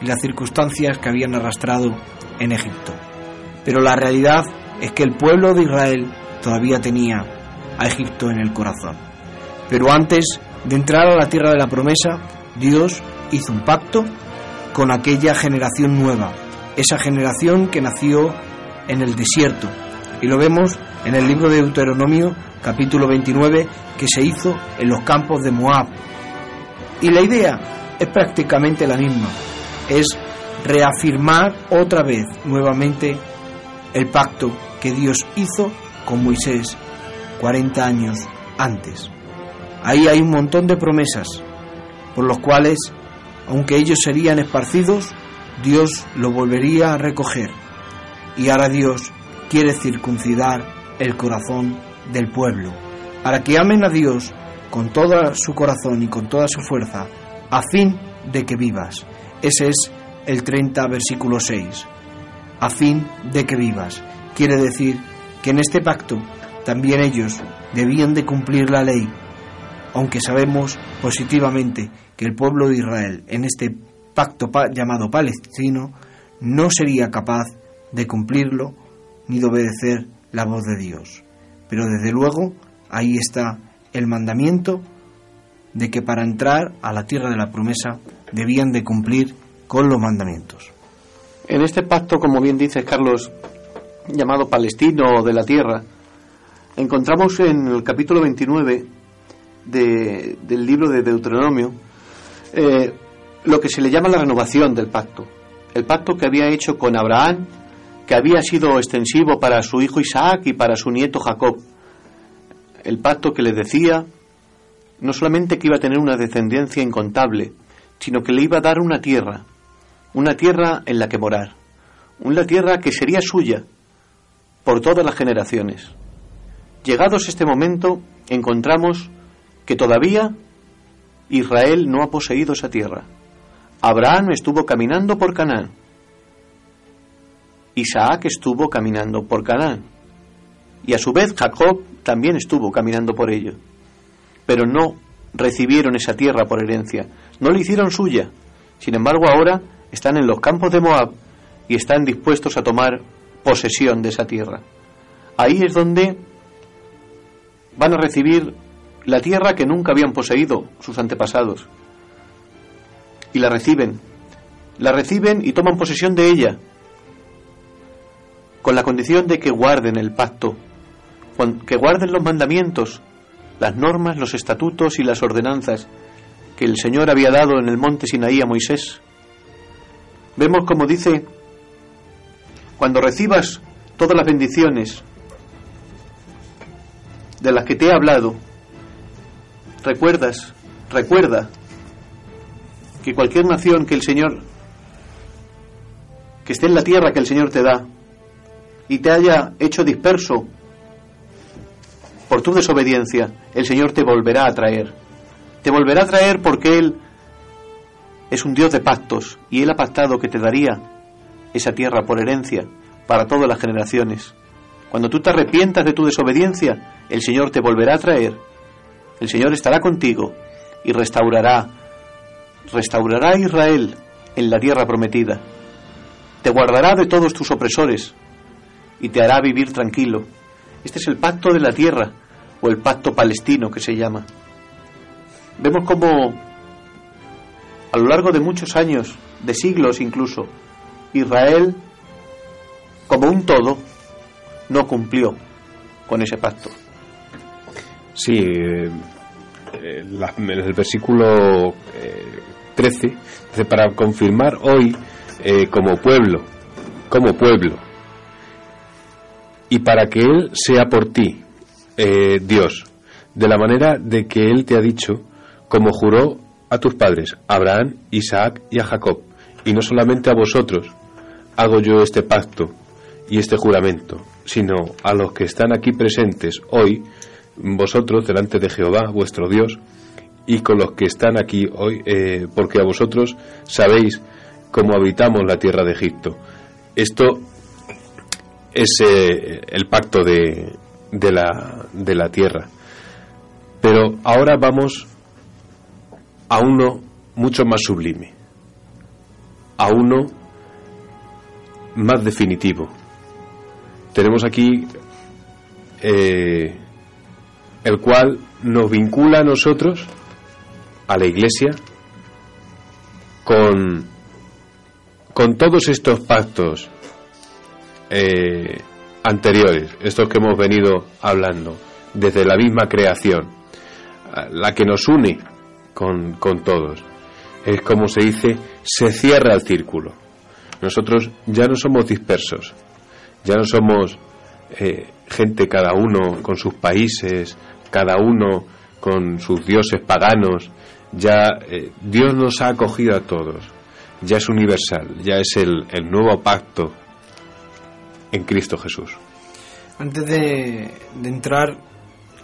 y las circunstancias que habían arrastrado en Egipto. Pero la realidad es que el pueblo de Israel todavía tenía a Egipto en el corazón. Pero antes de entrar a la tierra de la promesa, Dios hizo un pacto con aquella generación nueva, esa generación que nació en el desierto. Y lo vemos en el libro de Deuteronomio capítulo 29 que se hizo en los campos de Moab. Y la idea es prácticamente la misma, es reafirmar otra vez nuevamente el pacto que Dios hizo con Moisés 40 años antes. Ahí hay un montón de promesas por los cuales, aunque ellos serían esparcidos, Dios lo volvería a recoger. Y ahora Dios quiere circuncidar el corazón del pueblo, para que amen a Dios con todo su corazón y con toda su fuerza, a fin de que vivas. Ese es el 30 versículo 6. A fin de que vivas. Quiere decir que en este pacto también ellos debían de cumplir la ley, aunque sabemos positivamente que el pueblo de Israel en este pacto llamado palestino no sería capaz de cumplirlo ni de obedecer la voz de Dios. Pero desde luego ahí está el mandamiento de que para entrar a la tierra de la promesa debían de cumplir con los mandamientos. En este pacto, como bien dice Carlos, llamado palestino de la tierra, encontramos en el capítulo 29 del libro de Deuteronomio eh, lo que se le llama la renovación del pacto. El pacto que había hecho con Abraham, que había sido extensivo para su hijo Isaac y para su nieto Jacob. El pacto que le decía no solamente que iba a tener una descendencia incontable, sino que le iba a dar una tierra, una tierra en la que morar, una tierra que sería suya por todas las generaciones. Llegados este momento, encontramos que todavía Israel no ha poseído esa tierra. Abraham estuvo caminando por Canaán. Isaac estuvo caminando por Canaán. Y a su vez Jacob también estuvo caminando por ello. Pero no recibieron esa tierra por herencia, no la hicieron suya. Sin embargo, ahora están en los campos de Moab y están dispuestos a tomar posesión de esa tierra. Ahí es donde van a recibir la tierra que nunca habían poseído sus antepasados. Y la reciben. La reciben y toman posesión de ella, con la condición de que guarden el pacto, que guarden los mandamientos, las normas, los estatutos y las ordenanzas que el Señor había dado en el monte Sinaí a Moisés. Vemos como dice, cuando recibas todas las bendiciones de las que te he hablado, recuerdas, recuerda que cualquier nación que el Señor, que esté en la tierra que el Señor te da, y te haya hecho disperso por tu desobediencia, el Señor te volverá a traer. Te volverá a traer porque Él es un Dios de pactos y Él ha pactado que te daría esa tierra por herencia para todas las generaciones. Cuando tú te arrepientas de tu desobediencia, el Señor te volverá a traer. El Señor estará contigo y restaurará, restaurará a Israel en la tierra prometida. Te guardará de todos tus opresores y te hará vivir tranquilo. Este es el pacto de la tierra o el pacto palestino que se llama. Vemos cómo a lo largo de muchos años, de siglos incluso, Israel, como un todo, no cumplió con ese pacto. Sí, eh, en el versículo 13 eh, dice, para confirmar hoy eh, como pueblo, como pueblo, y para que Él sea por ti, Dios, de la manera de que Él te ha dicho, como juró a tus padres, Abraham, Isaac y a Jacob, y no solamente a vosotros, hago yo este pacto y este juramento, sino a los que están aquí presentes hoy, vosotros delante de Jehová, vuestro Dios, y con los que están aquí hoy, eh, porque a vosotros sabéis cómo habitamos la tierra de Egipto. Esto es el pacto de, de, la, de la tierra. Pero ahora vamos a uno mucho más sublime, a uno más definitivo. Tenemos aquí eh, el cual nos vincula a nosotros, a la Iglesia, con, con todos estos pactos eh, anteriores, estos que hemos venido hablando, desde la misma creación, la que nos une con, con todos. Es como se dice, se cierra el círculo. Nosotros ya no somos dispersos, ya no somos eh, gente cada uno con sus países, cada uno con sus dioses paganos. Ya eh, Dios nos ha acogido a todos, ya es universal, ya es el, el nuevo pacto en Cristo Jesús. Antes de, de entrar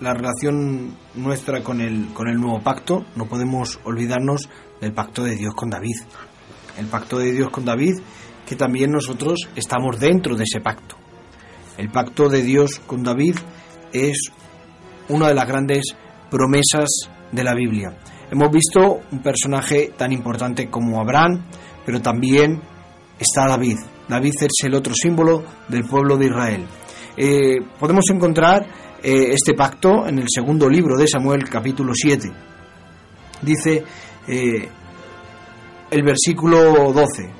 la relación nuestra con el, con el nuevo pacto, no podemos olvidarnos del pacto de Dios con David. El pacto de Dios con David, que también nosotros estamos dentro de ese pacto. El pacto de Dios con David es una de las grandes promesas de la Biblia. Hemos visto un personaje tan importante como Abraham, pero también está David. David es el otro símbolo del pueblo de Israel. Eh, podemos encontrar eh, este pacto en el segundo libro de Samuel, capítulo 7. Dice eh, el versículo 12,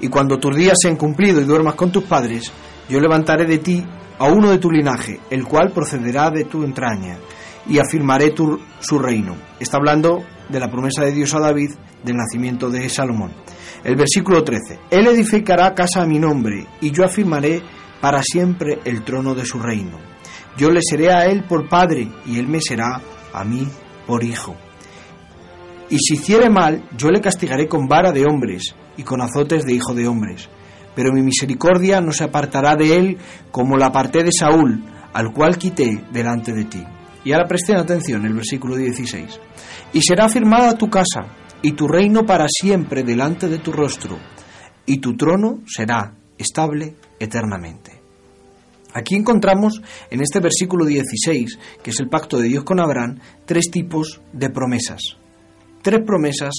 y cuando tus días sean cumplidos y duermas con tus padres, yo levantaré de ti a uno de tu linaje, el cual procederá de tu entraña, y afirmaré tu, su reino. Está hablando de la promesa de Dios a David del nacimiento de Salomón. El versículo 13, Él edificará casa a mi nombre, y yo afirmaré para siempre el trono de su reino yo le seré a él por padre y él me será a mí por hijo. Y si hiciere mal, yo le castigaré con vara de hombres y con azotes de hijo de hombres. Pero mi misericordia no se apartará de él como la aparté de Saúl, al cual quité delante de ti. Y ahora presten atención el versículo 16. Y será firmada tu casa y tu reino para siempre delante de tu rostro, y tu trono será estable eternamente. Aquí encontramos en este versículo 16, que es el pacto de Dios con Abraham, tres tipos de promesas. Tres promesas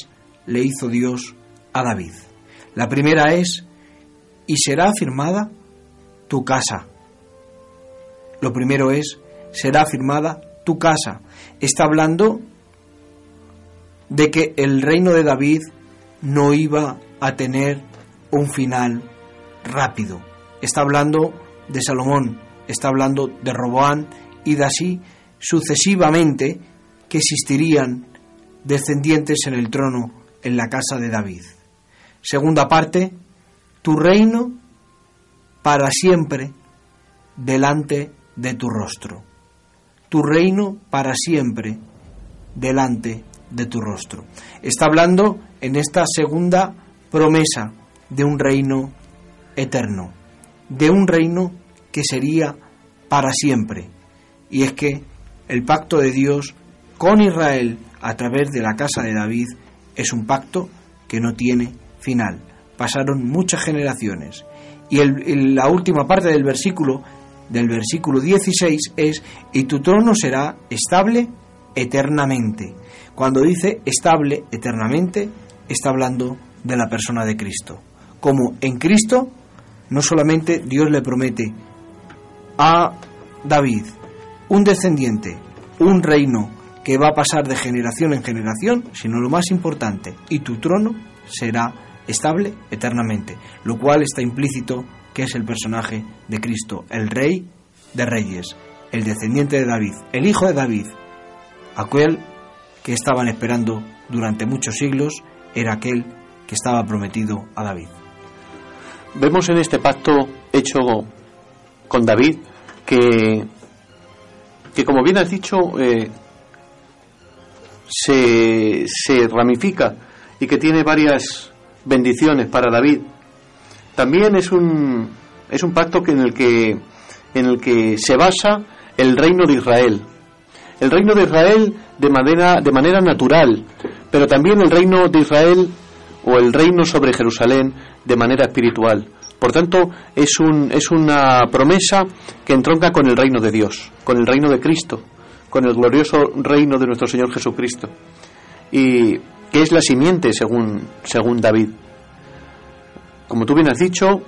le hizo Dios a David. La primera es, y será afirmada tu casa. Lo primero es, será afirmada tu casa. Está hablando de que el reino de David no iba a tener un final rápido. Está hablando de Salomón, está hablando de Roboán y de así sucesivamente que existirían descendientes en el trono en la casa de David. Segunda parte, tu reino para siempre delante de tu rostro. Tu reino para siempre delante de tu rostro. Está hablando en esta segunda promesa de un reino eterno, de un reino que sería para siempre. Y es que el pacto de Dios con Israel a través de la casa de David es un pacto que no tiene final. Pasaron muchas generaciones. Y la última parte del versículo, del versículo 16, es, y tu trono será estable eternamente. Cuando dice estable eternamente, está hablando de la persona de Cristo. Como en Cristo, no solamente Dios le promete a David un descendiente, un reino que va a pasar de generación en generación, sino lo más importante, y tu trono será estable eternamente, lo cual está implícito que es el personaje de Cristo, el rey de reyes, el descendiente de David, el hijo de David, aquel que estaban esperando durante muchos siglos, era aquel que estaba prometido a David. Vemos en este pacto hecho con David que, que como bien has dicho, eh, se, se ramifica y que tiene varias bendiciones para David. También es un, es un pacto que en, el que, en el que se basa el reino de Israel. El reino de Israel de manera, de manera natural, pero también el reino de Israel o el reino sobre Jerusalén de manera espiritual. Por tanto, es, un, es una promesa que entronca con el reino de Dios, con el reino de Cristo, con el glorioso reino de nuestro Señor Jesucristo. Y que es la simiente según, según David. Como tú bien has dicho,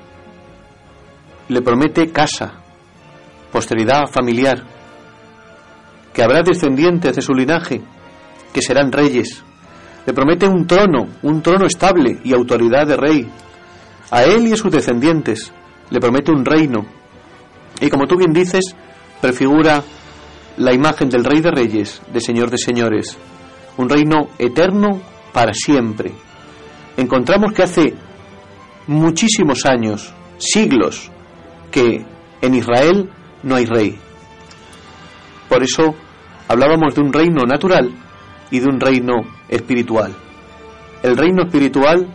le promete casa, posteridad familiar, que habrá descendientes de su linaje, que serán reyes. Le promete un trono, un trono estable y autoridad de rey, a él y a sus descendientes le promete un reino. Y como tú bien dices, prefigura la imagen del Rey de Reyes, de Señor de Señores, un reino eterno para siempre. Encontramos que hace muchísimos años, siglos, que en Israel no hay rey. Por eso hablábamos de un reino natural y de un reino espiritual. El reino espiritual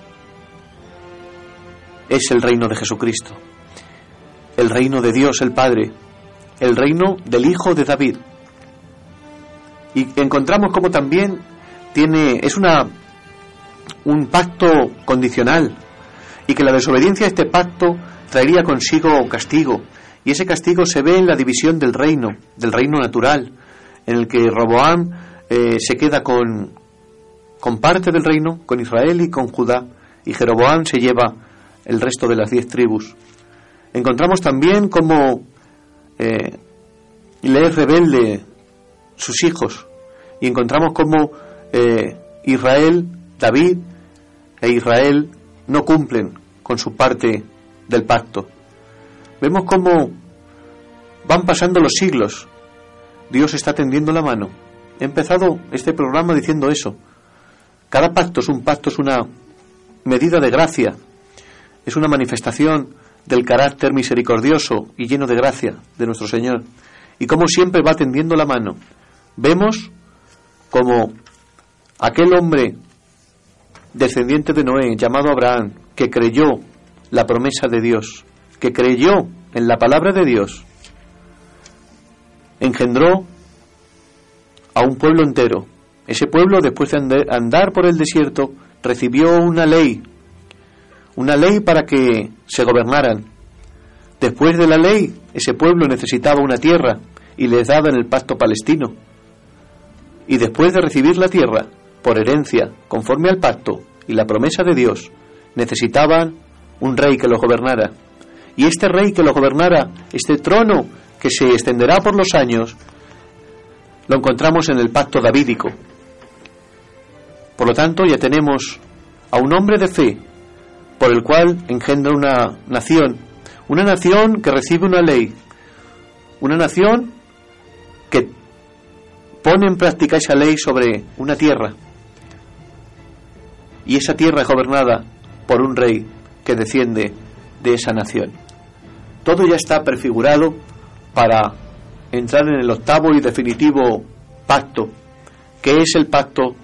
es el reino de Jesucristo, el reino de Dios el Padre, el reino del Hijo de David. Y encontramos como también tiene es una un pacto condicional y que la desobediencia a este pacto traería consigo castigo y ese castigo se ve en la división del reino, del reino natural, en el que Roboam eh, se queda con, con parte del reino, con Israel y con Judá, y Jeroboam se lleva el resto de las diez tribus. Encontramos también cómo eh, le es rebelde sus hijos y encontramos cómo eh, Israel, David e Israel no cumplen con su parte del pacto. Vemos cómo van pasando los siglos. Dios está tendiendo la mano. He empezado este programa diciendo eso. Cada pacto es un pacto, es una medida de gracia es una manifestación del carácter misericordioso y lleno de gracia de nuestro Señor. Y como siempre va tendiendo la mano. Vemos como aquel hombre descendiente de Noé, llamado Abraham, que creyó la promesa de Dios, que creyó en la palabra de Dios, engendró a un pueblo entero. Ese pueblo, después de andar por el desierto, recibió una ley una ley para que se gobernaran, Después de la ley, ese pueblo necesitaba una tierra y les daba en el pacto palestino. Y después de recibir la tierra, por herencia, conforme al pacto y la promesa de Dios, necesitaban un rey que los gobernara. Y este rey que los gobernara, este trono que se extenderá por los años, lo encontramos en el pacto davídico. Por lo tanto, ya tenemos a un hombre de fe, por el cual engendra una nación, una nación que recibe una ley, una nación que pone en práctica esa ley sobre una tierra. Y esa tierra es gobernada por un rey que desciende de esa nación. Todo ya está prefigurado para entrar en el octavo y definitivo pacto, que es el pacto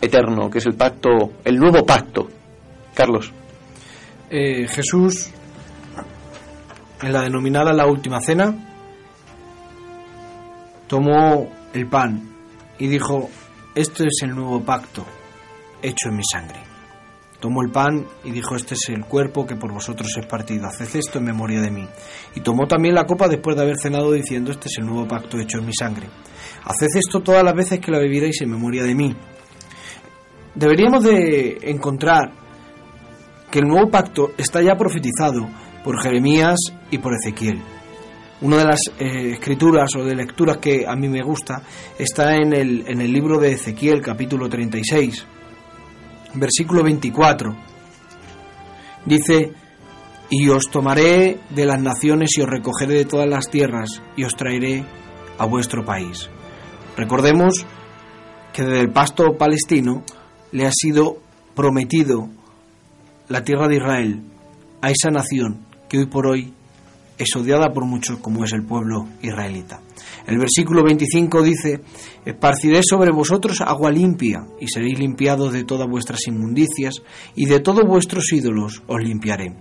eterno, que es el pacto, el nuevo pacto. Carlos. Eh, Jesús, en la denominada la última cena, tomó el pan y dijo, esto es el nuevo pacto hecho en mi sangre. Tomó el pan y dijo, este es el cuerpo que por vosotros es partido, haced esto en memoria de mí. Y tomó también la copa después de haber cenado diciendo, este es el nuevo pacto hecho en mi sangre. Haced esto todas las veces que la bebiréis en memoria de mí. Deberíamos de encontrar que el nuevo pacto está ya profetizado por Jeremías y por Ezequiel. Una de las eh, escrituras o de lecturas que a mí me gusta está en el, en el libro de Ezequiel capítulo 36, versículo 24. Dice, y os tomaré de las naciones y os recogeré de todas las tierras y os traeré a vuestro país. Recordemos que desde el pasto palestino le ha sido prometido la tierra de Israel a esa nación que hoy por hoy es odiada por muchos como es el pueblo israelita. El versículo 25 dice, Esparciré sobre vosotros agua limpia, y seréis limpiados de todas vuestras inmundicias, y de todos vuestros ídolos os limpiaré.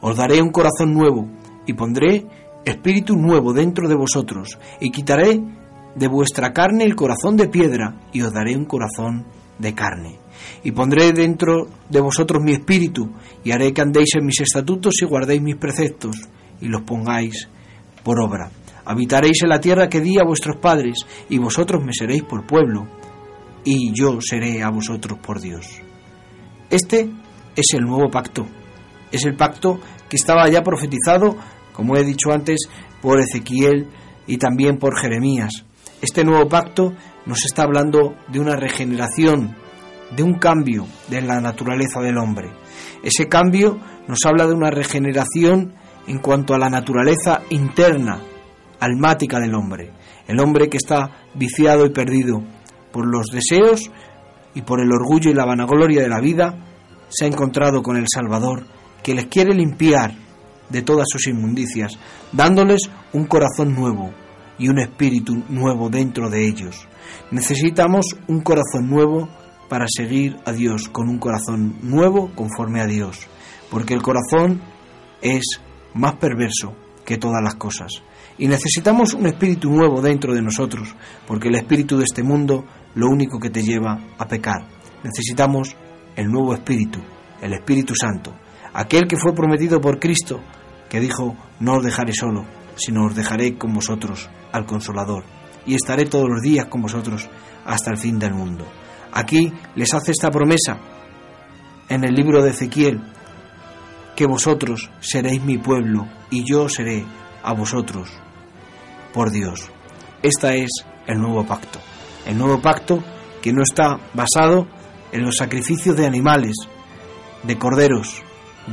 Os daré un corazón nuevo, y pondré espíritu nuevo dentro de vosotros, y quitaré de vuestra carne el corazón de piedra, y os daré un corazón de carne. Y pondré dentro de vosotros mi espíritu, y haré que andéis en mis estatutos y guardéis mis preceptos, y los pongáis por obra. Habitaréis en la tierra que di a vuestros padres, y vosotros me seréis por pueblo, y yo seré a vosotros por Dios. Este es el nuevo pacto. Es el pacto que estaba ya profetizado, como he dicho antes, por Ezequiel y también por Jeremías. Este nuevo pacto nos está hablando de una regeneración, de un cambio de la naturaleza del hombre. Ese cambio nos habla de una regeneración en cuanto a la naturaleza interna, almática del hombre. El hombre que está viciado y perdido por los deseos y por el orgullo y la vanagloria de la vida, se ha encontrado con el Salvador, que les quiere limpiar de todas sus inmundicias, dándoles un corazón nuevo y un espíritu nuevo dentro de ellos. Necesitamos un corazón nuevo para seguir a Dios con un corazón nuevo conforme a Dios, porque el corazón es más perverso que todas las cosas. Y necesitamos un espíritu nuevo dentro de nosotros, porque el espíritu de este mundo lo único que te lleva a pecar. Necesitamos el nuevo espíritu, el Espíritu Santo, aquel que fue prometido por Cristo, que dijo, no os dejaré solo, sino os dejaré con vosotros al Consolador, y estaré todos los días con vosotros hasta el fin del mundo. Aquí les hace esta promesa en el libro de Ezequiel, que vosotros seréis mi pueblo y yo seré a vosotros por Dios. Esta es el nuevo pacto. El nuevo pacto que no está basado en los sacrificios de animales, de corderos,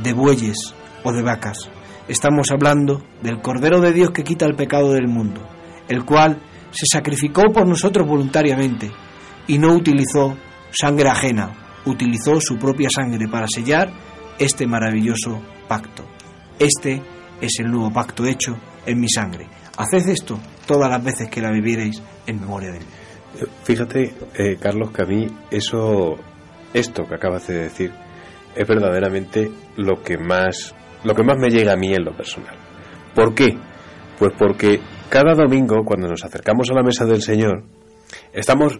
de bueyes o de vacas. Estamos hablando del Cordero de Dios que quita el pecado del mundo, el cual se sacrificó por nosotros voluntariamente y no utilizó sangre ajena, utilizó su propia sangre para sellar este maravilloso pacto. Este es el nuevo pacto hecho en mi sangre. Haced esto todas las veces que la viviréis en memoria de mí. Fíjate, eh, Carlos, que a mí eso, esto que acabas de decir, es verdaderamente lo que más, lo que más me llega a mí en lo personal. ¿Por qué? Pues porque cada domingo, cuando nos acercamos a la mesa del Señor, estamos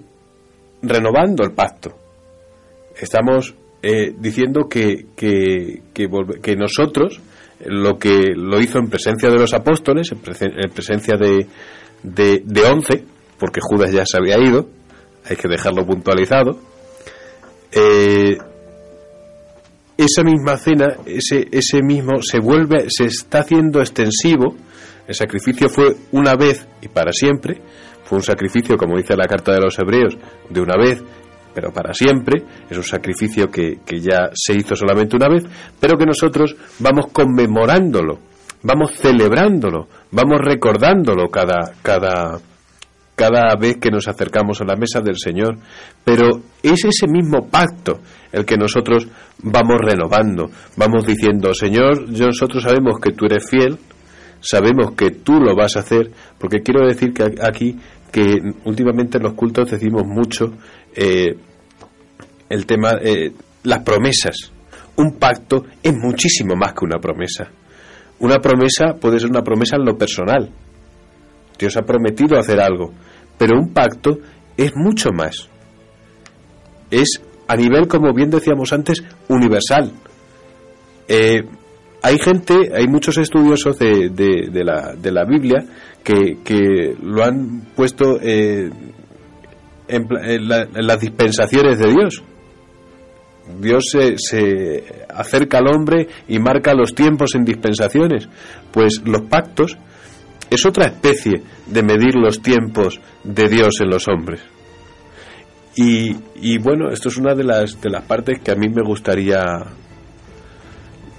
renovando el pacto. Estamos eh, diciendo que, que, que, que nosotros, lo que lo hizo en presencia de los apóstoles, en presencia de, de, de once, porque Judas ya se había ido, hay que dejarlo puntualizado, eh, esa misma cena, ese, ese mismo, se vuelve, se está haciendo extensivo. El sacrificio fue una vez y para siempre. Fue un sacrificio, como dice la carta de los hebreos, de una vez, pero para siempre. Es un sacrificio que, que ya se hizo solamente una vez, pero que nosotros vamos conmemorándolo, vamos celebrándolo, vamos recordándolo cada, cada, cada vez que nos acercamos a la mesa del Señor, pero es ese mismo pacto el que nosotros vamos renovando, vamos diciendo, Señor, nosotros sabemos que tú eres fiel, sabemos que tú lo vas a hacer, porque quiero decir que aquí que últimamente en los cultos decimos mucho eh, el tema, eh, las promesas. Un pacto es muchísimo más que una promesa. Una promesa puede ser una promesa en lo personal, Dios ha prometido hacer algo, pero un pacto es mucho más. Es a nivel, como bien decíamos antes, universal. Eh, hay gente, hay muchos estudiosos de, de- la, de la Biblia que, que lo han puesto eh, en, la- las dispensaciones de Dios. Dios se, se acerca al hombre y marca los tiempos en dispensaciones. Pues los pactos es otra especie de medir los tiempos de Dios en los hombres. Y, y bueno, esto es una de las, de las partes que a mí me gustaría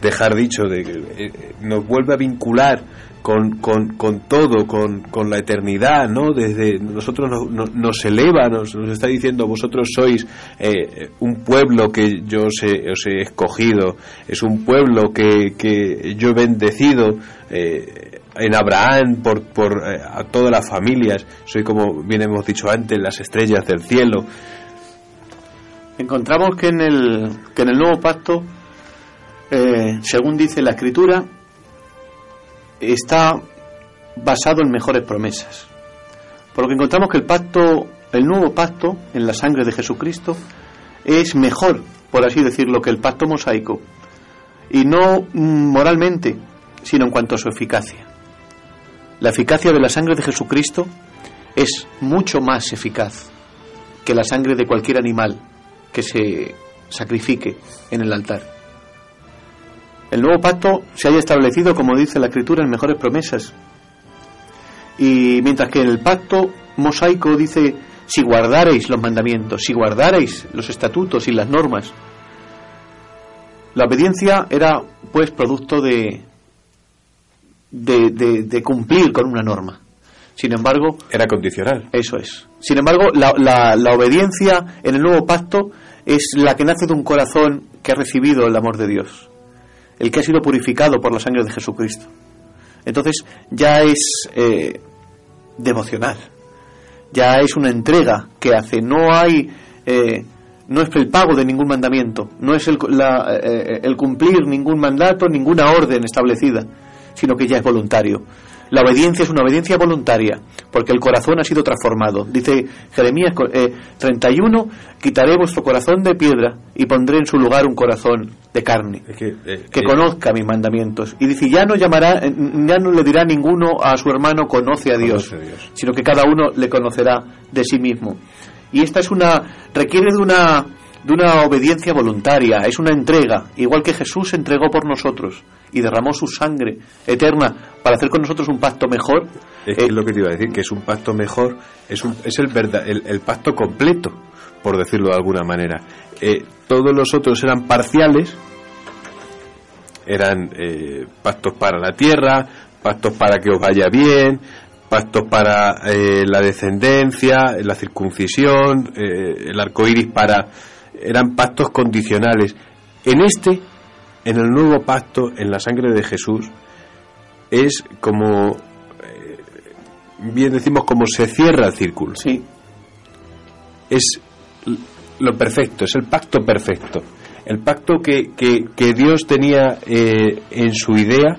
dejar dicho, de que eh, nos vuelve a vincular con, con, con todo, con, con la eternidad, ¿no? Desde nosotros nos, nos- eleva, nos, nos está diciendo, vosotros sois eh, un pueblo que yo os he, os he escogido, es un pueblo que, que yo he bendecido eh, en Abraham por, por eh, a todas las familias, soy como bien hemos dicho antes, las estrellas del cielo. encontramos que en el, que en el nuevo pacto, según dice la escritura, está basado en mejores promesas. Por lo que encontramos que el pacto, el nuevo pacto en la sangre de Jesucristo, es mejor, por así decirlo, que el pacto mosaico. Y no mm, moralmente, sino en cuanto a su eficacia. La eficacia de la sangre de Jesucristo es mucho más eficaz que la sangre de cualquier animal que se sacrifique en el altar. El nuevo pacto se haya establecido, como dice la Escritura, en mejores promesas. Y mientras que el pacto mosaico dice, si guardareis los mandamientos, si guardareis los estatutos y las normas, la obediencia era pues producto de, de, de- de cumplir con una norma. Sin embargo, Era condicional. eso es. Sin embargo, la, la- la obediencia en el nuevo pacto es la que nace de un corazón que ha recibido el amor de Dios, el que ha sido purificado por la sangre de Jesucristo. Entonces ya es eh, devocional, ya es una entrega que hace. No hay, eh, no es el pago de ningún mandamiento, no es el, eh, el cumplir ningún mandato, ninguna orden establecida, sino que ya es voluntario. La obediencia es una obediencia voluntaria, porque el corazón ha sido transformado. Dice Jeremías eh, 31, quitaré vuestro corazón de piedra y pondré en su lugar un corazón de carne Es que, eh, que eh, conozca mis mandamientos. Y dice, ya no llamará, eh, ya no le dirá ninguno a su hermano conoce a Dios, Conoce a Dios. sino que cada uno le conocerá de sí mismo. Y esta es una, requiere de una, de una obediencia voluntaria, es una entrega, igual que Jesús entregó por nosotros y derramó su sangre eterna para hacer con nosotros un pacto mejor. Es que Eh, es lo que te iba a decir, que es un pacto mejor, es, un, es el, verdad, el, el pacto completo, por decirlo de alguna manera. Eh, todos los otros eran parciales, eran eh, pactos para la tierra, pactos para que os vaya bien, pactos para eh, la descendencia, la circuncisión, eh, el arco iris para. Eran pactos condicionales. En este, en el nuevo pacto, en la sangre de Jesús, es como eh, bien decimos como se cierra el círculo. Sí, es lo perfecto es el pacto perfecto. El pacto que, que, que Dios tenía eh, en su idea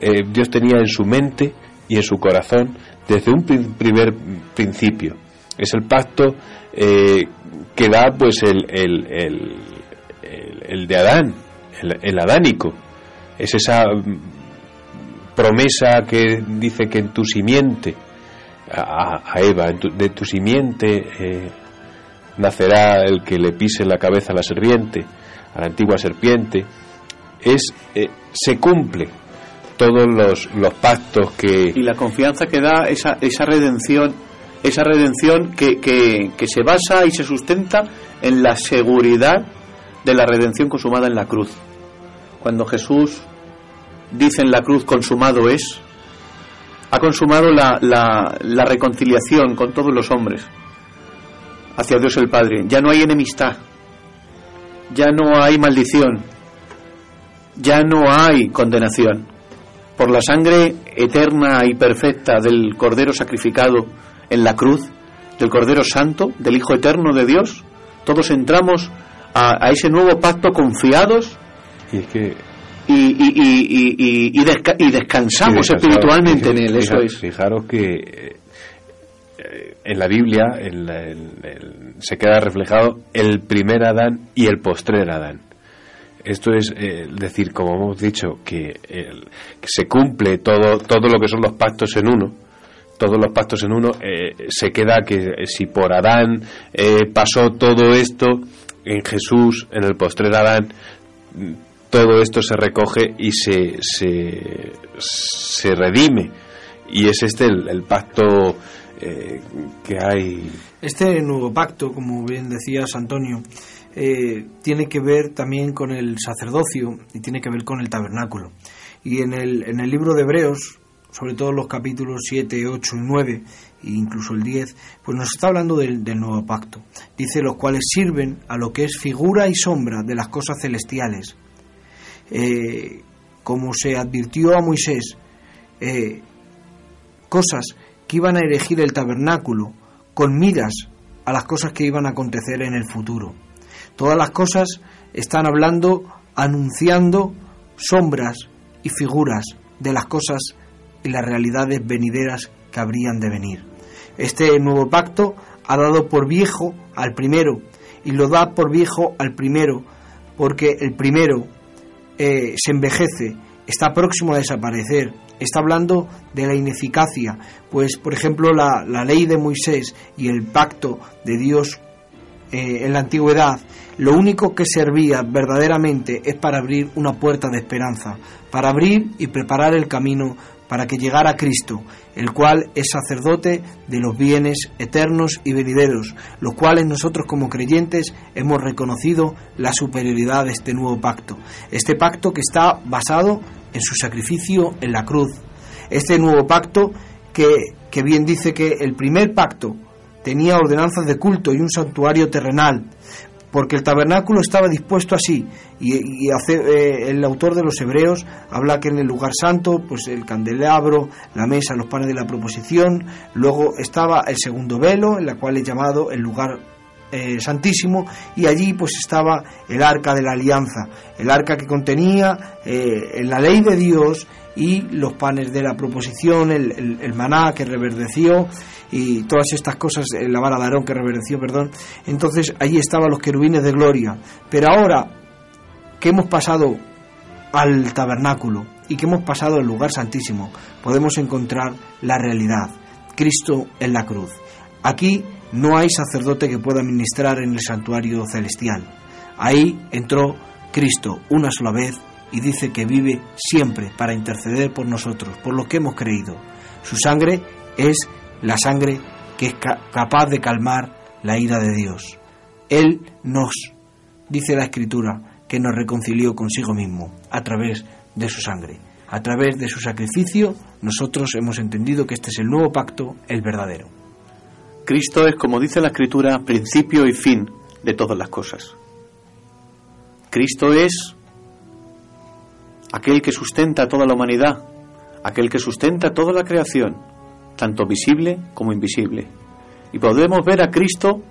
eh, Dios tenía en su mente y en su corazón desde un primer principio. Es el pacto eh, que da pues el, el, el- el- de Adán, el, el adánico. Es esa mm, promesa que dice que en tu simiente, a, a Eva, en tu- de tu simiente eh, nacerá el que le pise la cabeza a la serpiente, a la antigua serpiente. Es, eh, se cumple todos los, los pactos que, y la confianza que da esa, esa redención esa redención que, que, que se basa y se sustenta en la seguridad de la redención consumada en la cruz. Cuando Jesús dice en la cruz consumado es ha consumado la, la, la reconciliación con todos los hombres hacia Dios el Padre. Ya no hay enemistad ya no hay maldición ya no hay condenación. Por la sangre eterna y perfecta del Cordero sacrificado en la cruz, del Cordero Santo, del Hijo Eterno de Dios, todos entramos a, a ese nuevo pacto confiados y es que y, y, y, y, y- y desca- y descansamos espiritualmente en él, eso fijaros- es. Fijaros que eh, eh, en la Biblia el- el- el- se queda reflejado el primer Adán y el postrer Adán. Esto es eh, decir, como hemos dicho, que, el- que se cumple todo, todo lo que son los pactos en uno. Todos los pactos en uno, eh, se queda que eh, si por Adán eh, pasó todo esto, en Jesús, en el postrer Adán, todo esto se recoge y se, se, se redime. Y es este el, pacto que hay. Este nuevo pacto, como bien decías Antonio, tiene que ver también con el sacerdocio y tiene que ver con el tabernáculo. Y en el, en el libro de Hebreos, sobre todo los capítulos 7, 8 y 9, e incluso el 10, pues nos está hablando del, nuevo pacto. Dice los cuales sirven a lo que es figura y sombra de las cosas celestiales. Eh, como se advirtió a Moisés, eh, cosas que iban a erigir el tabernáculo con miras a las cosas que iban a acontecer en el futuro. Todas las cosas están hablando, anunciando sombras y figuras de las cosas y las realidades venideras que habrían de venir. Este nuevo pacto ha dado por viejo al primero y lo da por viejo al primero porque el primero eh, se envejece, está próximo a desaparecer, está hablando de la ineficacia, pues por ejemplo la, ley de Moisés y el pacto de Dios eh, en la antigüedad, lo único que servía verdaderamente es para abrir una puerta de esperanza, para abrir y preparar el camino para que llegara Cristo, el cual es sacerdote de los bienes eternos y venideros, los cuales nosotros como creyentes hemos reconocido la superioridad de este nuevo pacto, este pacto que está basado en su sacrificio en la cruz, este nuevo pacto que, que bien dice que el primer pacto tenía ordenanzas de culto y un santuario terrenal, porque el tabernáculo estaba dispuesto así. Y, hace- eh, el autor de los hebreos habla que en el lugar santo pues el candelabro la mesa los panes de la proposición luego estaba el segundo velo en la cual es llamado el lugar eh, santísimo y allí pues estaba el arca de la alianza el arca que contenía eh, la ley de Dios y los panes de la proposición el, maná que reverdeció y todas estas cosas, la vara de Aarón que reverenció, perdón. Entonces allí estaban los querubines de gloria. Pero ahora que hemos pasado al tabernáculo y que hemos pasado al lugar santísimo, podemos encontrar la realidad. Cristo en la cruz. Aquí no hay sacerdote que pueda ministrar en el santuario celestial. Ahí entró Cristo una sola vez y dice que vive siempre para interceder por nosotros, por lo que hemos creído. Su sangre es la sangre que es ca- capaz de calmar la ira de Dios. Él nos, dice la Escritura, que nos reconcilió consigo mismo a través de su sangre. A través de su sacrificio, nosotros hemos entendido que este es el nuevo pacto, el verdadero. Cristo es, como dice la Escritura, principio y fin de todas las cosas. Cristo es aquel que sustenta a toda la humanidad, aquel que sustenta toda la creación, tanto visible como invisible. Y podemos ver a Cristo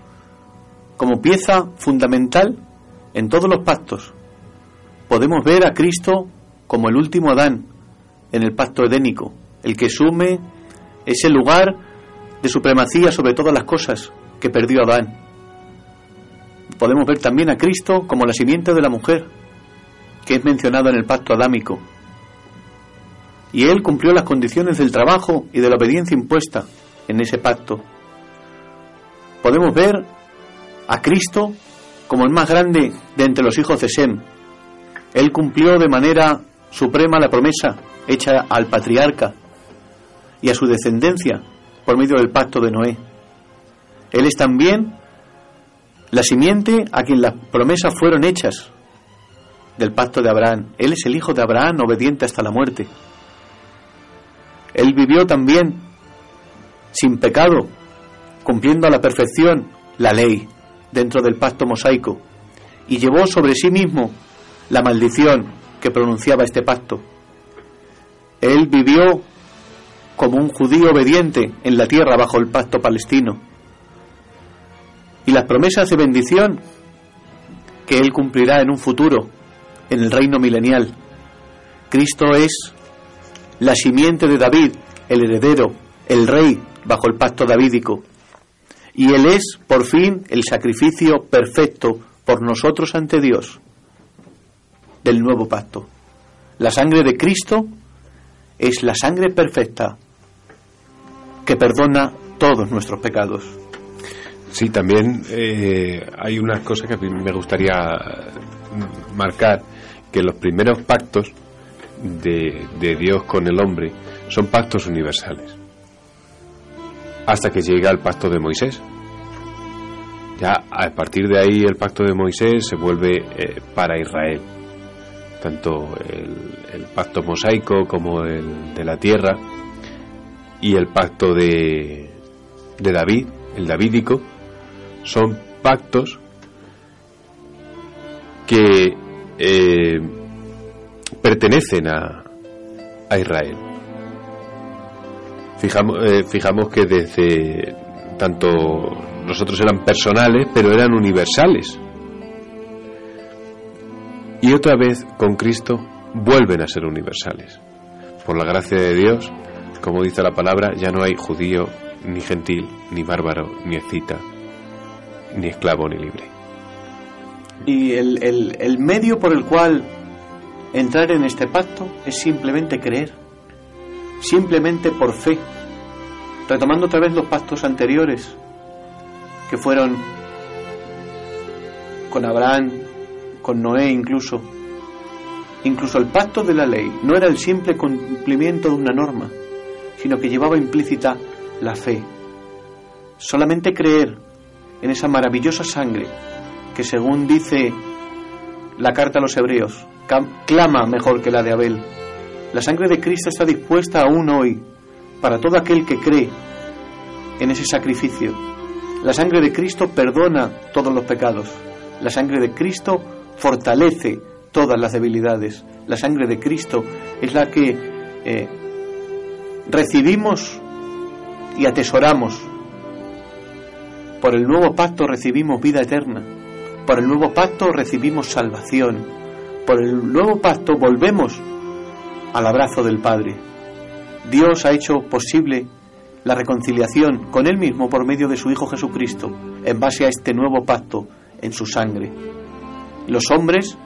como pieza fundamental en todos los pactos. Podemos ver a Cristo como el último Adán en el pacto edénico, el que sume ese lugar de supremacía sobre todas las cosas que perdió Adán. podemos ver también a Cristo como la simiente de la mujer, que es mencionado en el pacto adámico. Y Él cumplió las condiciones del trabajo y de la obediencia impuesta en ese pacto. Podemos ver a Cristo como el más grande de entre los hijos de Sem. Él cumplió de manera suprema la promesa hecha al patriarca y a su descendencia por medio del pacto de Noé. Él es también la simiente a quien las promesas fueron hechas del pacto de Abraham. Él es el hijo de Abraham, obediente hasta la muerte. Él vivió también sin pecado, cumpliendo a la perfección la ley dentro del pacto mosaico, y llevó sobre sí mismo la maldición que pronunciaba este pacto. Él vivió como un judío obediente en la tierra bajo el pacto palestino. Y las promesas de bendición que Él cumplirá en un futuro, en el reino milenial. Cristo es la simiente de David, el heredero, el rey bajo el pacto davídico. Y Él es, por fin, el sacrificio perfecto por nosotros ante Dios del nuevo pacto. La sangre de Cristo es la sangre perfecta que perdona todos nuestros pecados. Sí, también eh, hay unas cosas que me gustaría marcar, que los primeros pactos de, Dios con el hombre son pactos universales. Hasta que llega el pacto de Moisés. Ya a partir de ahí el pacto de Moisés se vuelve eh, para Israel. Tanto el, pacto mosaico como el de la tierra y el pacto de, de David, el davídico, son pactos que eh, pertenecen a, a Israel. Fijamos, eh, fijamos que desde tanto nosotros eran personales, pero eran universales. Y otra vez con Cristo vuelven a ser universales. Por la gracia de Dios, como dice la palabra, ya no hay judío, ni gentil, ni bárbaro, ni excita, ni esclavo, ni libre. Y el, el, el medio por el cual entrar en este pacto es simplemente creer, simplemente por fe, retomando otra vez los pactos anteriores, que fueron con Abraham, con Noé incluso. Incluso el pacto de la ley no era el simple cumplimiento de una norma, sino que llevaba implícita la fe. Solamente creer en esa maravillosa sangre que según dice la carta a los hebreos, clama mejor que la de Abel. La sangre de Cristo está dispuesta aún hoy para todo aquel que cree en ese sacrificio. La sangre de Cristo perdona todos los pecados. La sangre de Cristo fortalece todas las debilidades. La sangre de Cristo es la que eh, recibimos y atesoramos. Por el nuevo pacto recibimos vida eterna. Por el nuevo pacto recibimos salvación. Por el nuevo pacto volvemos al abrazo del Padre. Dios ha hecho posible la reconciliación con Él mismo por medio de su Hijo Jesucristo, en base a este nuevo pacto en su sangre. Los hombres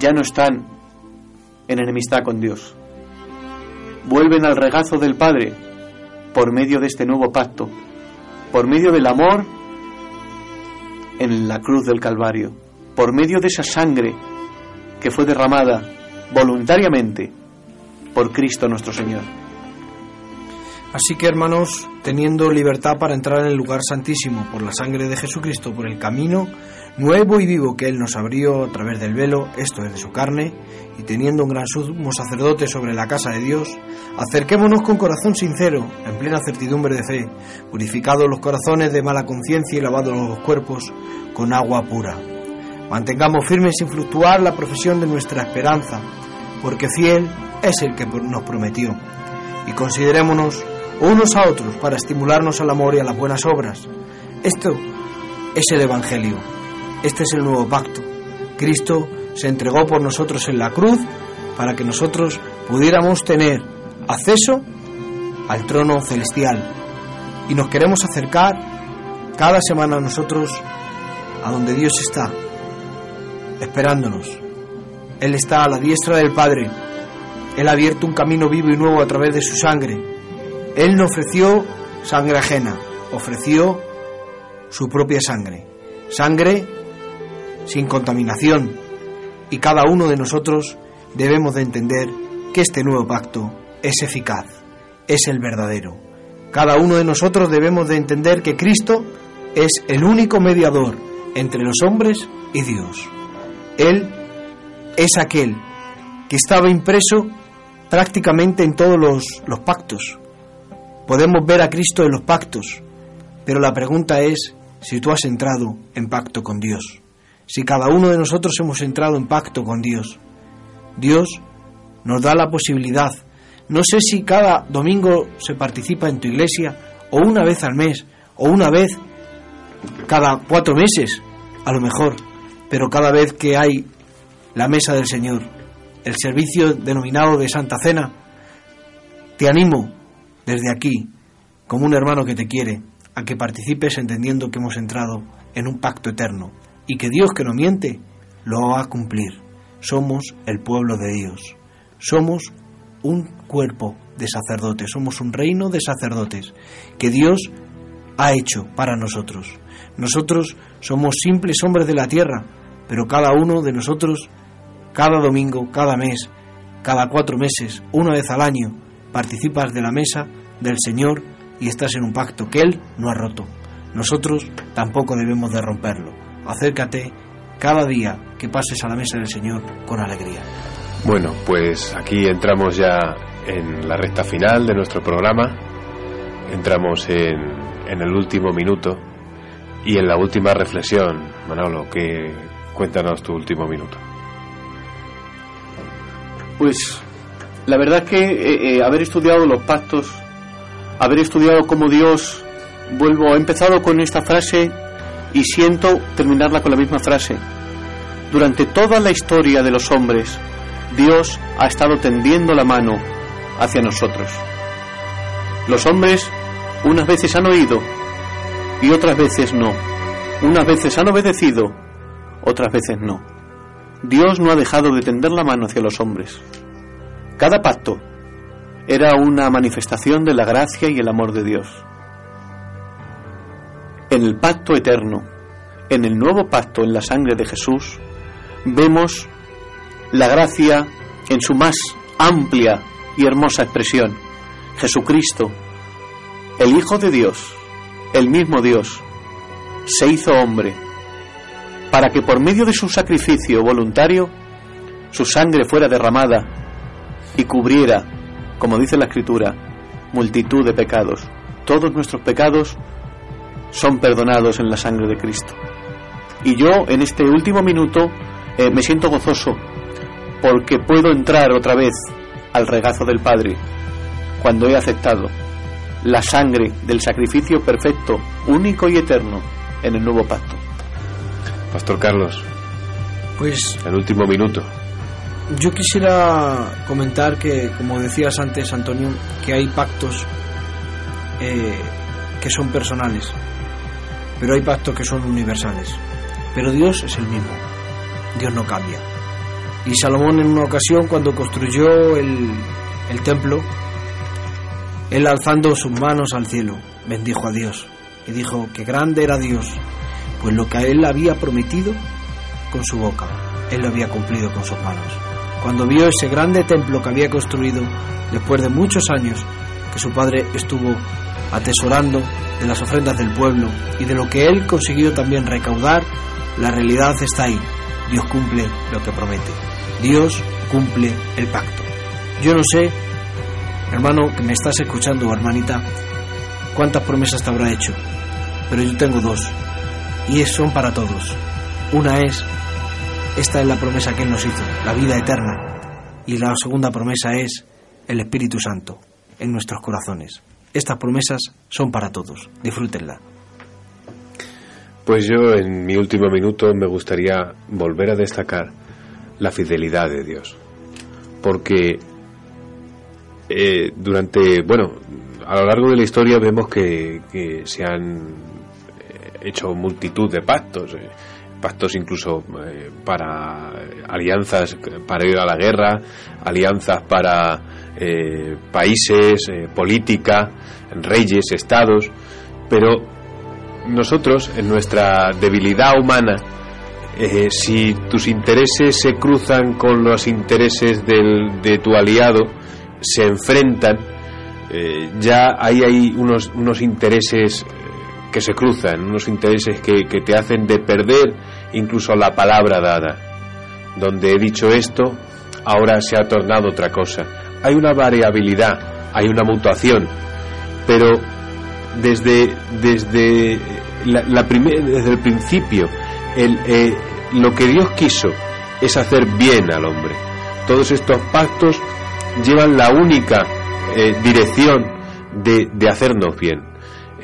ya no están en enemistad con Dios. Vuelven al regazo del Padre por medio de este nuevo pacto, por medio del amor en la cruz del Calvario, por medio de esa sangre que fue derramada voluntariamente por Cristo nuestro Señor. Así que hermanos, teniendo libertad para entrar en el lugar santísimo por la sangre de Jesucristo, por el camino nuevo y vivo que Él nos abrió a través del velo, esto es de su carne, y teniendo un gran sumo sacerdote sobre la casa de Dios, acerquémonos con corazón sincero, en plena certidumbre de fe, purificados los corazones de mala conciencia y lavados los cuerpos con agua pura. Mantengamos firme sin fluctuar la profesión de nuestra esperanza, porque fiel es el que nos prometió. Y considerémonos unos a otros para estimularnos al amor y a las buenas obras. Esto es el Evangelio. Este es el nuevo pacto. Cristo se entregó por nosotros en la cruz para que nosotros pudiéramos tener acceso al trono celestial. Y nos queremos acercar cada semana nosotros a donde Dios está, esperándonos. Él está a la diestra del Padre. Él ha abierto un camino vivo y nuevo a través de su sangre. Él no ofreció sangre ajena, ofreció su propia sangre. Sangre sin contaminación. Y cada uno de nosotros debemos de entender que este nuevo pacto es eficaz, es el verdadero. Cada uno de nosotros debemos de entender que Cristo es el único mediador entre los hombres y Dios. Él es aquel que estaba impreso prácticamente en todos los, los pactos. Podemos ver a Cristo en los pactos, pero la pregunta es si tú has entrado en pacto con Dios. Si cada uno de nosotros hemos entrado en pacto con Dios. Dios nos da la posibilidad. No sé si cada domingo se participa en tu iglesia, o una vez al mes, o una vez cada cuatro meses, a lo mejor, pero cada vez que hay la mesa del Señor, el servicio denominado de Santa Cena, te animo desde aquí, como un hermano que te quiere, a que participes entendiendo que hemos entrado en un pacto eterno y que Dios que no miente lo va a cumplir. Somos el pueblo de Dios. Somos un cuerpo de sacerdotes, somos un reino de sacerdotes que Dios ha hecho para nosotros. Nosotros somos simples hombres de la tierra, pero cada uno de nosotros, cada domingo, cada mes, cada cuatro meses, una vez al año, participas de la mesa del Señor y estás en un pacto que Él no ha roto. Nosotros tampoco debemos de romperlo. Acércate cada día que pases a la mesa del Señor con alegría. Bueno, pues aquí entramos ya en la recta final de nuestro programa. Entramos en, en el último minuto y en la última reflexión. Manolo, que cuéntanos tu último minuto. Pues la verdad es que eh, eh, haber estudiado los pactos, haber estudiado cómo Dios, vuelvo, he empezado con esta frase y siento terminarla con la misma frase. Durante toda la historia de los hombres, Dios ha estado tendiendo la mano hacia nosotros. Los hombres unas veces han oído y otras veces no. Unas veces han obedecido, otras veces no. Dios no ha dejado de tender la mano hacia los hombres. Cada pacto era una manifestación de la gracia y el amor de Dios. En el pacto eterno, en el nuevo pacto en la sangre de Jesús, vemos la gracia en su más amplia y hermosa expresión. Jesucristo, el Hijo de Dios, el mismo Dios, se hizo hombre para que por medio de su sacrificio voluntario su sangre fuera derramada y cubriera, como dice la Escritura, multitud de pecados. Todos nuestros pecados son perdonados en la sangre de Cristo. Y yo en este último minuto eh, me siento gozoso porque puedo entrar otra vez al regazo del Padre cuando he aceptado la sangre del sacrificio perfecto, único y eterno en el nuevo pacto. Pastor Carlos, Pues el último minuto. yo quisiera comentar que, como decías antes, Antonio, que hay pactos eh, que son personales, pero hay pactos que son universales. Pero Dios es el mismo, Dios no cambia. Y Salomón en una ocasión, cuando construyó el, el templo, él alzando sus manos al cielo, bendijo a Dios y dijo que grande era Dios, pues lo que él había prometido con su boca, él lo había cumplido con sus manos. Cuando vio ese grande templo que había construido después de muchos años que su padre estuvo atesorando de las ofrendas del pueblo y de lo que él consiguió también recaudar, la realidad está ahí. Dios cumple lo que promete. Dios cumple el pacto. Yo no sé, hermano que me estás escuchando o hermanita, cuántas promesas te habrá hecho, pero yo tengo dos y son para todos. Una es, esta es la promesa que Él nos hizo, la vida eterna. Y la segunda promesa es el Espíritu Santo en nuestros corazones. Estas promesas son para todos. Disfrútenla. Pues yo en mi último minuto me gustaría volver a destacar la fidelidad de Dios. Porque eh, durante, bueno, a lo largo de la historia vemos que, que se han eh, hecho multitud de pactos. Pactos incluso eh, para alianzas para ir a la guerra, alianzas para eh, países, eh, política, reyes, estados, pero nosotros, en nuestra debilidad humana, si tus intereses se cruzan con los intereses del, de tu aliado, se enfrentan, ya ahí hay unos, unos intereses que se cruzan, unos intereses que, que te hacen de perder incluso la palabra dada. Donde he dicho esto, ahora se ha tornado otra cosa. Hay una variabilidad, hay una mutuación, pero desde, desde, la, desde el principio, eh, lo que Dios quiso es hacer bien al hombre. Todos estos pactos llevan la única eh, dirección de, de hacernos bien.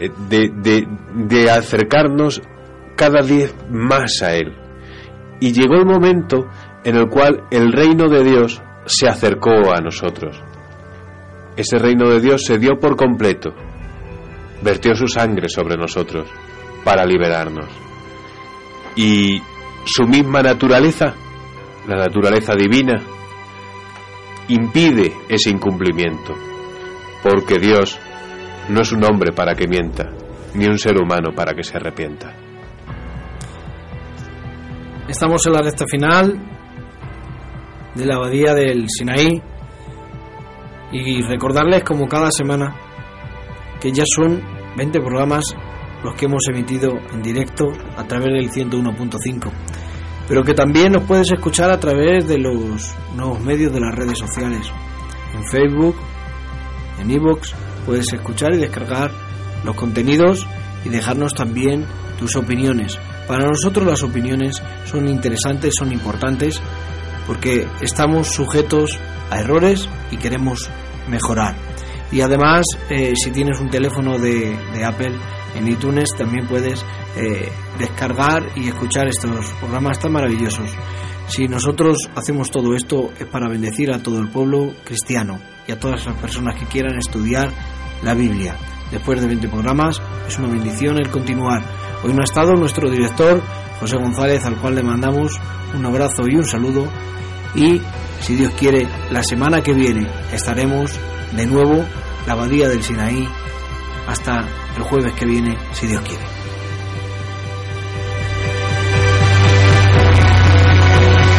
Eh, de, de, acercarnos cada día más a Él. Y llegó el momento en el cual el reino de Dios se acercó a nosotros. Ese reino de Dios se dio por completo, vertió su sangre sobre nosotros para liberarnos. Y su misma naturaleza, la naturaleza divina, impide ese incumplimiento, porque Dios no es un hombre para que mienta, ni un ser humano para que se arrepienta. Estamos en la recta final de la abadía del Sinaí. Y recordarles como cada semana que ya son 20 programas los que hemos emitido en directo a través del 101.5 pero que también nos puedes escuchar a través de los nuevos medios de las redes sociales. En Facebook, en iVoox puedes escuchar y descargar los contenidos y dejarnos también tus opiniones. Para nosotros las opiniones son interesantes, son importantes, porque estamos sujetos a errores y queremos mejorar. Y además, eh, si tienes un teléfono de, Apple en iTunes, también puedes eh, descargar y escuchar estos programas tan maravillosos. Si nosotros hacemos todo esto es para bendecir a todo el pueblo cristiano y a todas las personas que quieran estudiar la Biblia. Después de 20 programas, es una bendición el continuar. Hoy no ha estado nuestro director, José González, al cual le mandamos un abrazo y un saludo. Y, si Dios quiere, la semana que viene estaremos de nuevo la abadía del Sinaí hasta el jueves que viene, si Dios quiere.